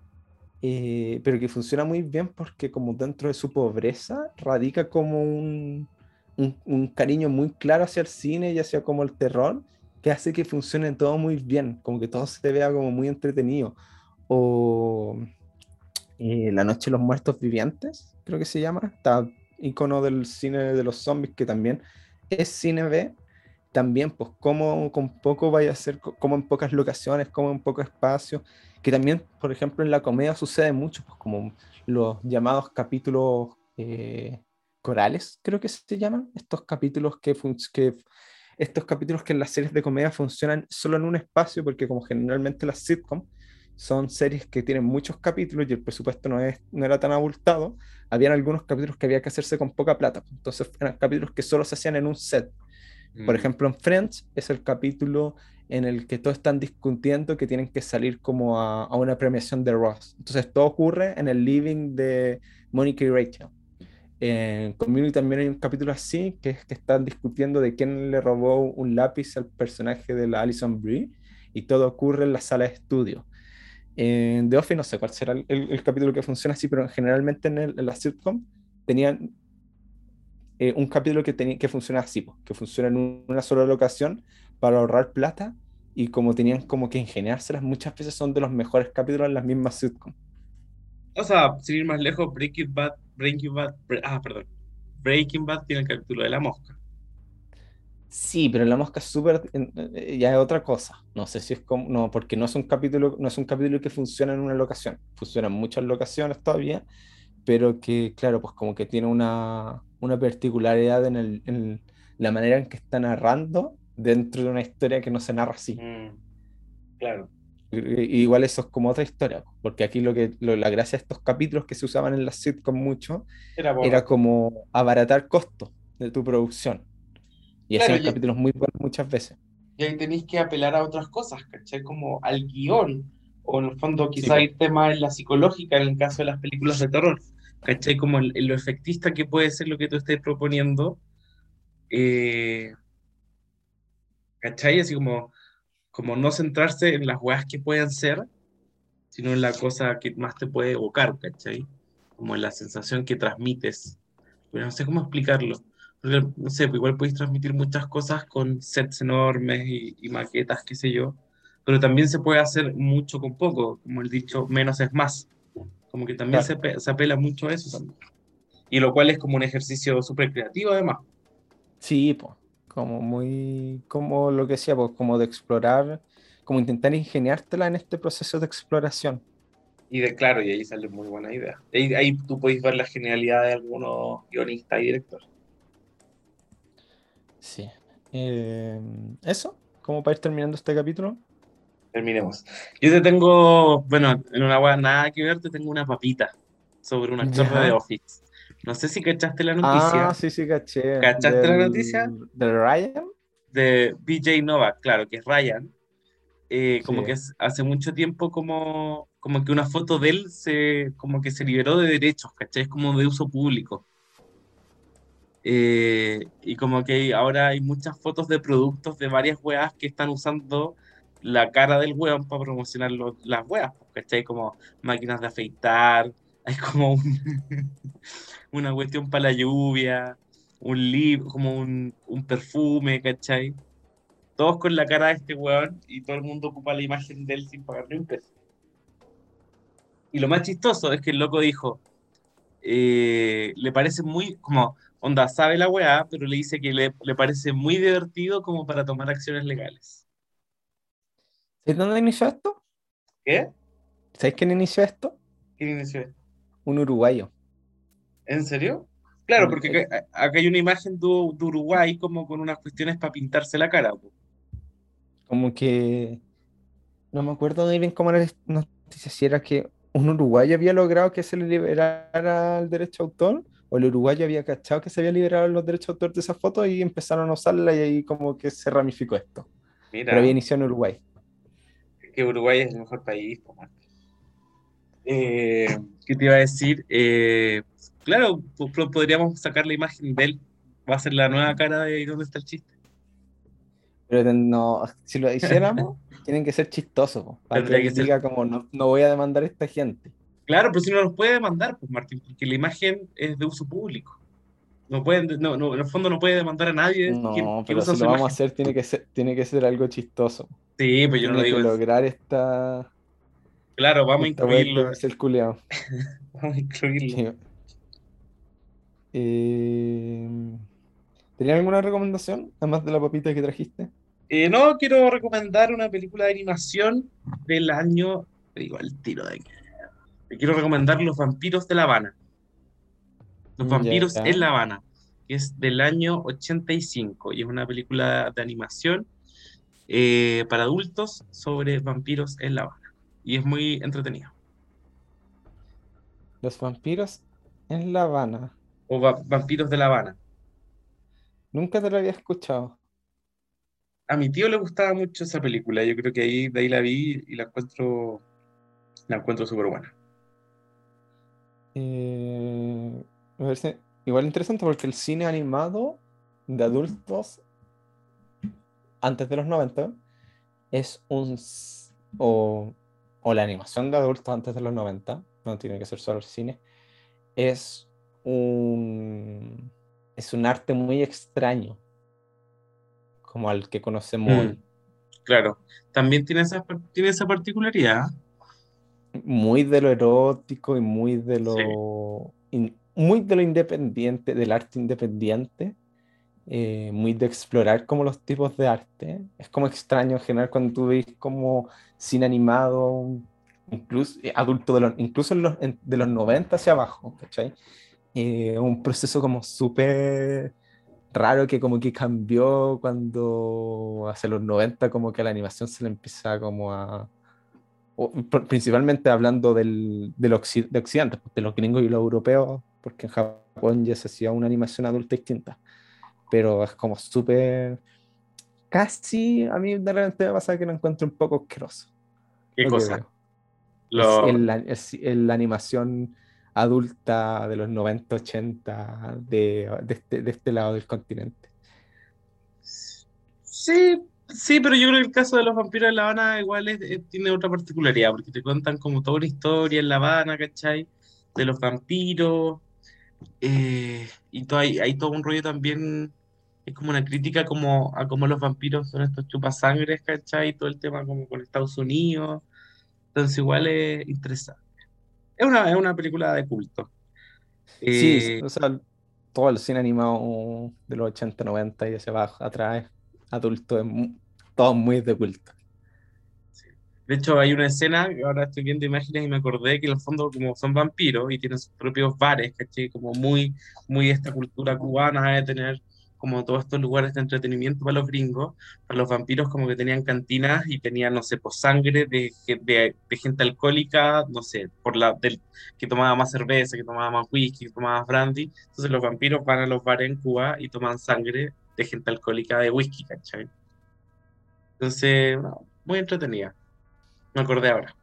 eh, pero que funciona muy bien porque como dentro de su pobreza radica como un, un, un, cariño muy claro hacia el cine y hacia como el terror, que hace que funcione todo muy bien, como que todo se vea como muy entretenido. O eh, La Noche de los Muertos Vivientes, creo que se llama, está icono del cine de los zombies, que también es cine B, también, pues, cómo con poco vaya a ser, como en pocas locaciones, como en poco espacio, que también, por ejemplo, en la comedia sucede mucho, pues, como los llamados capítulos eh, corales, creo que se llaman, estos capítulos que, estos capítulos que en las series de comedia funcionan solo en un espacio, porque como generalmente las sitcoms son series que tienen muchos capítulos y el presupuesto no, es, no era tan abultado, habían algunos capítulos que había que hacerse con poca plata, pues, entonces eran capítulos que solo se hacían en un set por mm. ejemplo, en Friends es el capítulo en el que todos están discutiendo que tienen que salir como a, a una premiación de Ross. Entonces todo ocurre en el living de Monica y Rachel. En Community también hay un capítulo así, que es que están discutiendo de quién le robó un lápiz al personaje de la Alison Brie, y todo ocurre en la sala de estudio. En The Office no sé cuál será el, capítulo que funciona así, pero generalmente en, el, la sitcom tenían eh, un capítulo que, que funciona así, que funciona en una sola locación para ahorrar plata y como tenían como que ingeniárselas, muchas veces son de los mejores capítulos en las mismas sitcoms. O sea, sin ir más lejos, Breaking Bad, ah, perdón, Breaking Bad tiene el capítulo de la mosca. Sí, pero la mosca es súper, eh, ya es otra cosa. No sé si es como, no, porque no es un capítulo, no es un capítulo que funciona en una locación. Funciona en muchas locaciones todavía, pero que, claro, pues como que tiene una, una particularidad en, el, en, la manera en que está narrando dentro de una historia que no se narra así. Mm, claro. igual eso es como otra historia, porque aquí lo que la gracia de estos capítulos que se usaban en la sitcom mucho era, era como abaratar costos de tu producción. Y claro, capítulos muy buenos muchas veces. Y ahí tenéis que apelar a otras cosas, ¿cachai? Como al guion, o en el fondo quizá hay temas en la psicológica en el caso de las películas de terror. ¿cachai? Como lo efectista que puede ser lo que tú estés proponiendo. Eh, ¿cachai? Así como, como no centrarse en las weas que pueden ser, sino en la cosa que más te puede evocar, ¿cachai? Como en la sensación que transmites. Pero no sé cómo explicarlo. No sé, pues igual podéis transmitir muchas cosas con sets enormes y, y maquetas, qué sé yo. Pero también se puede hacer mucho con poco, como el dicho, menos es más. Como que también se, se, apela mucho a eso Y lo cual es como un ejercicio súper creativo además. Sí, pues, como muy, como lo que decía, pues, como de explorar, como intentar ingeniártela en este proceso de exploración. Y de claro, y ahí sale muy buena idea. Ahí, ahí tú puedes ver la genialidad de algunos guionistas y directores. Sí. Eh, eso, como para ir terminando este capítulo terminemos. Yo te tengo, bueno, en una web nada que ver, te tengo una papita sobre una actor de Office. No sé si cachaste la noticia. Ah, sí, sí, caché. ¿Cachaste la noticia? ¿De Ryan? De BJ Novak, claro, que es Ryan. Eh, como que hace mucho tiempo como, como que una foto de él se, como que se liberó de derechos, ¿cachai? Es como de uso público. Eh, y como que ahora hay muchas fotos de productos de varias weas que están usando la cara del weón para promocionar las weas, ¿cachai? Como máquinas de afeitar, *laughs* hay como una cuestión para la lluvia, un libro, como un, un, perfume, ¿cachai? Todos con la cara de este weón y todo el mundo ocupa la imagen de él sin pagarle un peso. Y lo más chistoso es que el loco dijo, eh, le parece muy, como, onda, sabe la weá, pero le dice que le, le parece muy divertido como para tomar acciones legales. ¿De dónde inició esto? ¿Qué? ¿Sabes quién inició esto? ¿Quién inició esto? Un uruguayo. ¿En serio? Claro, porque acá, hay una imagen de, Uruguay como con unas cuestiones para pintarse la cara. Como que no me acuerdo muy bien cómo era la noticia, si era que un uruguayo había logrado que se le liberara el derecho a autor, o el uruguayo había cachado que se había liberado los derechos de autor de esa foto y empezaron a usarla y ahí como que se ramificó esto. Mira, Pero había iniciado en Uruguay. que Uruguay es el mejor país. Eh, ¿qué te iba a decir? Eh, claro, po- po- podríamos sacar la imagen de él. Va a ser la nueva cara de ¿Dónde está el chiste? Pero no, si lo hiciéramos, *laughs* tienen que ser chistosos, para que que ser- diga como no, no voy a demandar a esta gente. Claro, pero si no los puede demandar, pues Martín, porque la imagen es de uso público. No pueden, no, no, en el fondo no puede demandar a nadie. No, quien pero usa si lo vamos a hacer, tiene que ser, tiene que ser algo chistoso. Sí, pues yo no lo digo. que lograr esta, Claro, vamos a esta incluirlo. que es el culiao. *laughs* Vamos a incluirlo. Eh, ¿Tenía alguna recomendación, además de la papita que trajiste? Eh, no, quiero recomendar una película de animación del año. Digo al tiro de aquí. Te quiero recomendar Los vampiros de La Habana. Los vampiros en La Habana, que es del año 85 y es una película de animación eh, para adultos sobre vampiros en La Habana. Y es muy entretenida. Los vampiros en La Habana. O va- Vampiros de La Habana. Nunca te lo había escuchado. A mi tío le gustaba mucho esa película. Yo creo que ahí, de ahí la vi y la encuentro, la encuentro súper buena. Eh, me parece igual interesante porque el cine animado de adultos antes de los 90 es un... O, o la animación de adultos antes de los 90, no tiene que ser solo el cine, es un... Es un arte muy extraño, como al que conocemos Mm. Claro, también tiene esa, tiene esa particularidad. Muy de lo erótico y muy de lo in- muy de lo independiente, del arte independiente, eh, muy de explorar como los tipos de arte. Es como extraño en general cuando tú ves como cine animado, incluso eh, adulto de los, incluso en los, en- de los 90 hacia abajo, ¿cachai? Eh, un proceso como súper raro que como que cambió cuando hacia los 90 como que la animación se le empieza como a o- principalmente hablando del, del occi- de Occidente, de los gringos y los europeos, porque en Japón ya se hacía una animación adulta distinta, pero es como súper, casi, a mí de repente me pasa que lo encuentro un poco asqueroso. ¿Qué cosa? Lo- Es el- es la animación adulta de los 90, 80, de, de este, de este lado del continente. Sí, sí, pero yo creo que el caso de los vampiros en La Habana igual es- es- tiene otra particularidad, porque te cuentan como toda una historia en La Habana, ¿cachai? De los vampiros, eh, y todo, hay, hay todo un rollo también, es como una crítica como a cómo los vampiros son estos chupasangres, ¿cachai? Todo el tema como con Estados Unidos, entonces igual es interesante. Es una, es una película de culto. Sí, Eh, o sea, todo el cine animado de los 80, 90 y hacia abajo, atrás, adulto, es mu- todo muy de culto. De hecho, hay una escena, ahora estoy viendo imágenes y me acordé que en el fondo como son vampiros y tienen sus propios bares, ¿cachai? Como muy, muy esta cultura cubana de tener como todos estos lugares de entretenimiento para los gringos, para los vampiros como que tenían cantinas y tenían, no sé, pues sangre de, de, de gente alcohólica, no sé, por la, del, que tomaba más cerveza, que tomaba más whisky, que tomaba más brandy. Entonces los vampiros van a los bares en Cuba y toman sangre de gente alcohólica de whisky, ¿cachai? Entonces, no, muy entretenida. Me acordé ahora.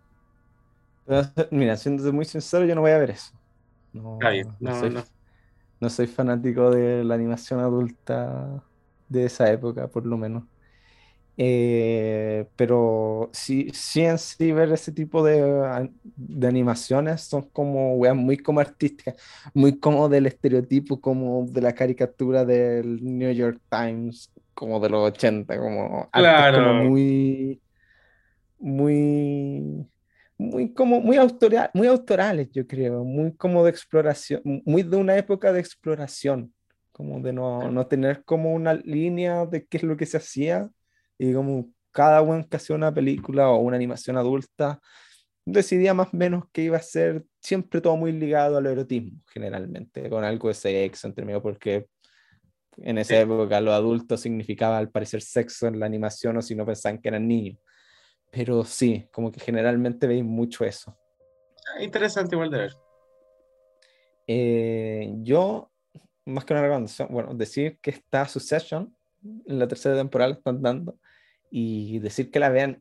Mira, siendo muy sincero, yo no voy a ver eso. No, Está bien. no No, soy, no. no soy fanático de la animación adulta de esa época, por lo menos. Eh, pero sí, sí en sí ver ese tipo de, an- de animaciones son como weas muy como artísticas, muy como del estereotipo, como de la caricatura del New York Times, como de los 80, como Claro. como muy, muy, muy como muy autora- muy autorales, yo creo, muy como de exploración, muy de una época de exploración, como de no, no tener como una línea de qué es lo que se hacía y como cada uno que hacía una película o una animación adulta decidía más o menos que iba a ser siempre todo muy ligado al erotismo, generalmente, con algo de sexo entre medio, porque en esa Sí. época lo adulto significaba al parecer sexo en la animación o si no pensaban que eran niños. pero sí, como que generalmente veis mucho eso. Ah, Interesante igual de ver. Eh, yo, más que una recomendación, bueno, decir que está Succession, en la tercera temporada la están dando, y decir que la vean,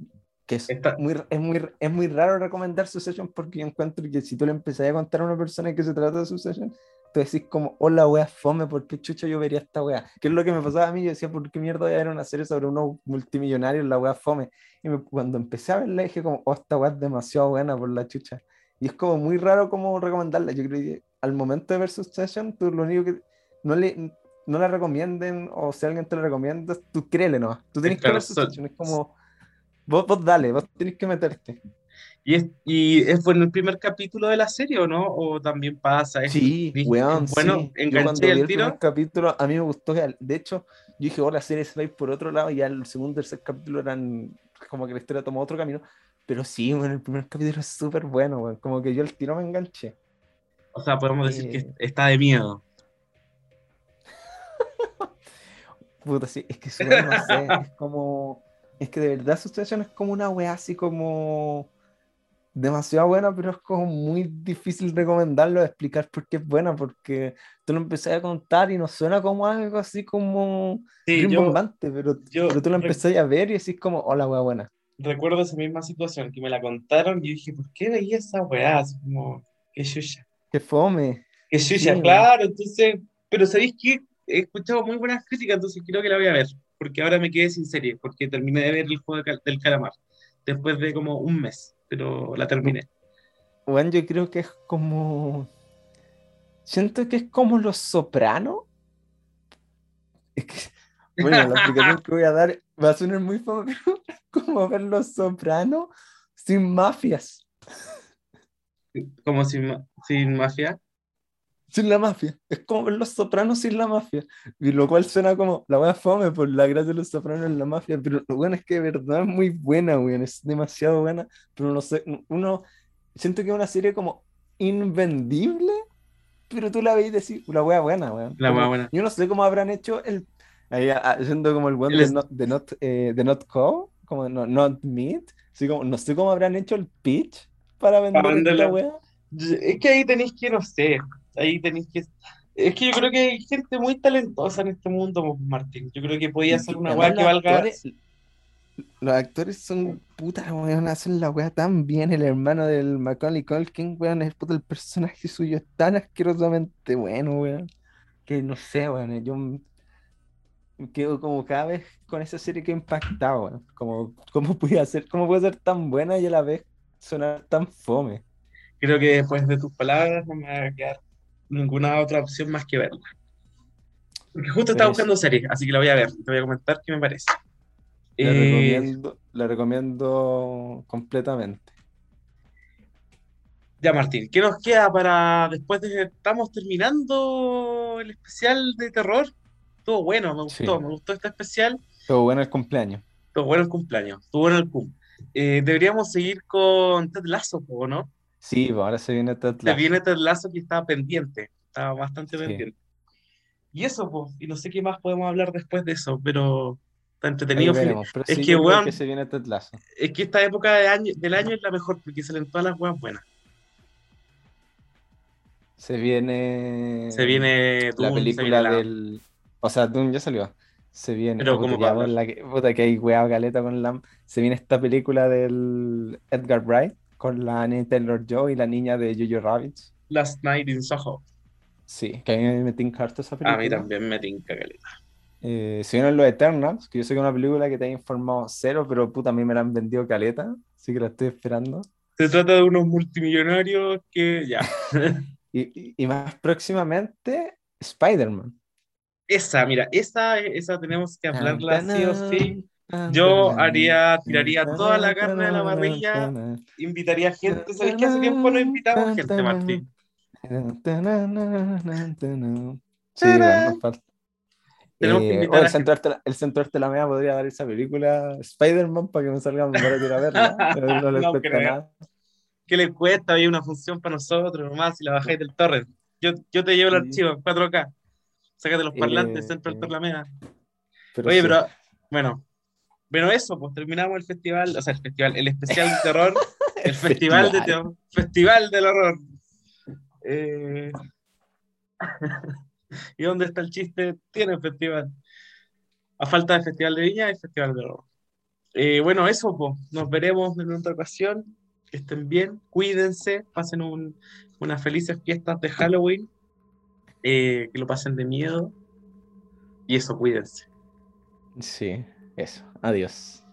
que es, Está- muy, es, muy, es muy raro recomendar Succession porque yo encuentro que si tú le empezás a contar a una persona que se trata de Succession, tú decís como, hola wea fome, ¿por qué chucha yo vería esta wea? Que es lo que me pasaba a mí, yo decía, ¿por qué mierda voy a ver una serie sobre unos multimillonarios, la wea fome? Y me- cuando empecé a verla dije como, oh, esta wea es demasiado buena por la chucha. Y es como muy raro como recomendarla. Yo creo que al momento de ver Succession, tú lo único que no le no la recomienden o si alguien te la recomienda, tú créele no. Tú tienes que claro, ver so- Succession. Es como, vos, vos dale, vos tenés que meterte. ¿Y es, y es bueno el primer capítulo de la serie o no? ¿O también pasa? ¿Es, Sí, es weón, bueno, sí. Yo enganché cuando vi el el tiro. primer capítulo, a mí me gustó. que- De hecho, yo dije, oh, la serie se va a ir por otro lado, y ya el segundo y tercer capítulo eran como que la historia tomó otro camino. Pero sí, bueno, el primer capítulo es súper bueno, weón. Como que yo al tiro me enganché. O sea, podemos decir que Eh. está de miedo. *laughs* Puta, sí, es que no sé, *laughs* es como. Es que de verdad Succession es como una weá así como. Demasiado buena, pero es como muy difícil recomendarlo, explicar por qué es buena, porque tú lo empecé a contar y no suena como algo así como Sí, yo pero, yo pero tú lo empecé a ver y decís como, hola, weá buena. recuerdo esa misma situación que me la contaron y yo dije, ¿por qué veía esa weá? Así como, qué chucha. Qué fome. Qué chucha, Sí, claro. Entonces, pero ¿sabéis qué? He escuchado muy buenas críticas, entonces creo que la voy a ver. Porque ahora me quedé sin serie, porque terminé de ver el juego de cal- del calamar. Después de como un mes, pero la terminé. Bueno, yo creo que es como. Siento que es como Los Sopranos. Es que, bueno, la explicación que voy a dar va a sonar muy es *laughs* como ver Los Sopranos sin mafias, Como sin, ma- sin mafia. Sin la mafia. Es como ver Los Sopranos sin la mafia. Y lo cual suena como la wea fome por la gracia de Los Sopranos en la mafia, pero lo bueno es que de verdad es muy buena, weón. Es demasiado buena, pero no sé, uno. Siento que es una serie como invendible, pero tú la ves y decís, la wea buena, weón. La wea buena. Yo no sé cómo habrán hecho el. Ahí, ah, haciendo como el weón de Not, de not, eh, de not Co, como no, Not Meat. Así como, no sé cómo habrán hecho el pitch para vender venderla. wea. Es que ahí tenéis que, no sé, ahí tenéis que... Es que yo creo que hay gente muy talentosa en este mundo, pues, Martín. Yo creo que podía que una weá que los valga... actores- los actores son putas, weón, hacen la weá tan bien. El hermano del Macaulay Culkin, weón, es puta, el personaje suyo es tan asquerosamente bueno, weón. Que no sé, weón, yo quedo como cada vez con esa serie que impactado, weón. Como, ¿cómo puede ser, cómo puede ser tan buena y a la vez sonar tan fome? Creo que después de tus palabras no me va a quedar ninguna otra opción más que verla. Porque justo estaba buscando series, así que la voy a ver. Te voy a comentar qué me parece. La Eh, recomiendo, la recomiendo completamente. ya, Martín, ¿qué nos queda para después de estamos terminando el especial de terror? Estuvo bueno, me gustó, Sí. me gustó este especial. Todo bueno el cumpleaños. Estuvo bueno el cumpleaños, estuvo bueno el cum. Eh, deberíamos seguir con Ted Lasso, ¿no? Sí, pues ahora se viene Ted Se Lasso. viene Ted Lasso que estaba pendiente, estaba bastante Sí. pendiente. Y eso, pues, y no sé qué más podemos hablar después de eso, pero está entretenido. Veremos, pero Es sí, que, weón, que se viene Ted Lasso. es que esta época de año, del año es la mejor porque salen todas las weas buenas. Se viene Se viene la se película viene la- del. O sea, Dune ya salió. Se viene. Pero puta, ¿cómo ya, para por la que, puta, que hay weá caleta con la. Se viene esta película del Edgar Wright con la Anya Taylor Joy y la niña de Jojo Rabbit. Last Night in Soho. Sí, que a mí me tinca harto esa A película. mí también me tinca caleta. Eh, se vienen los Eternals, que yo sé que es una película que te ha informado cero, pero puta, a mí me la han vendido caleta, así que la estoy esperando. Se trata de unos multimillonarios que ya. *laughs* Y, y- y más próximamente, Spider-Man. Esa, mira, esa, esa tenemos que hablarla sí o sí. Yo haría, tiraría toda la carne a la parrilla, invitaría gente. ¿Sabes que hace tiempo no invitamos gente, Martín? Sí, nos falta. Tenemos que Eh, invitar oh, el centro arte, el centro arte la media podría dar esa película Spider-Man para que me salga más barato ir a verla. *laughs* No, no le No cuesta creo. nada. ¿Qué le cuesta? Hay una función para nosotros nomás si la bajáis del torrent. Yo, yo te llevo el Sí. archivo en 4K. Sácate los parlantes, Eh, centro del eh, Torlameda. Pero Oye, sí. pero bueno, Bueno, eso, pues terminamos el festival, o sea, el festival, el especial de terror, *laughs* el, festival, de terror, festival del horror. Eh, *laughs* ¿Y dónde está el chiste? Tiene festival. A falta de festival de viña, hay festival de horror. Eh, bueno, eso, pues, nos veremos en otra ocasión. Que estén bien, cuídense, pasen unas felices fiestas de Halloween, eh, que lo pasen de miedo. Y eso, cuídense. Sí, eso. Adiós.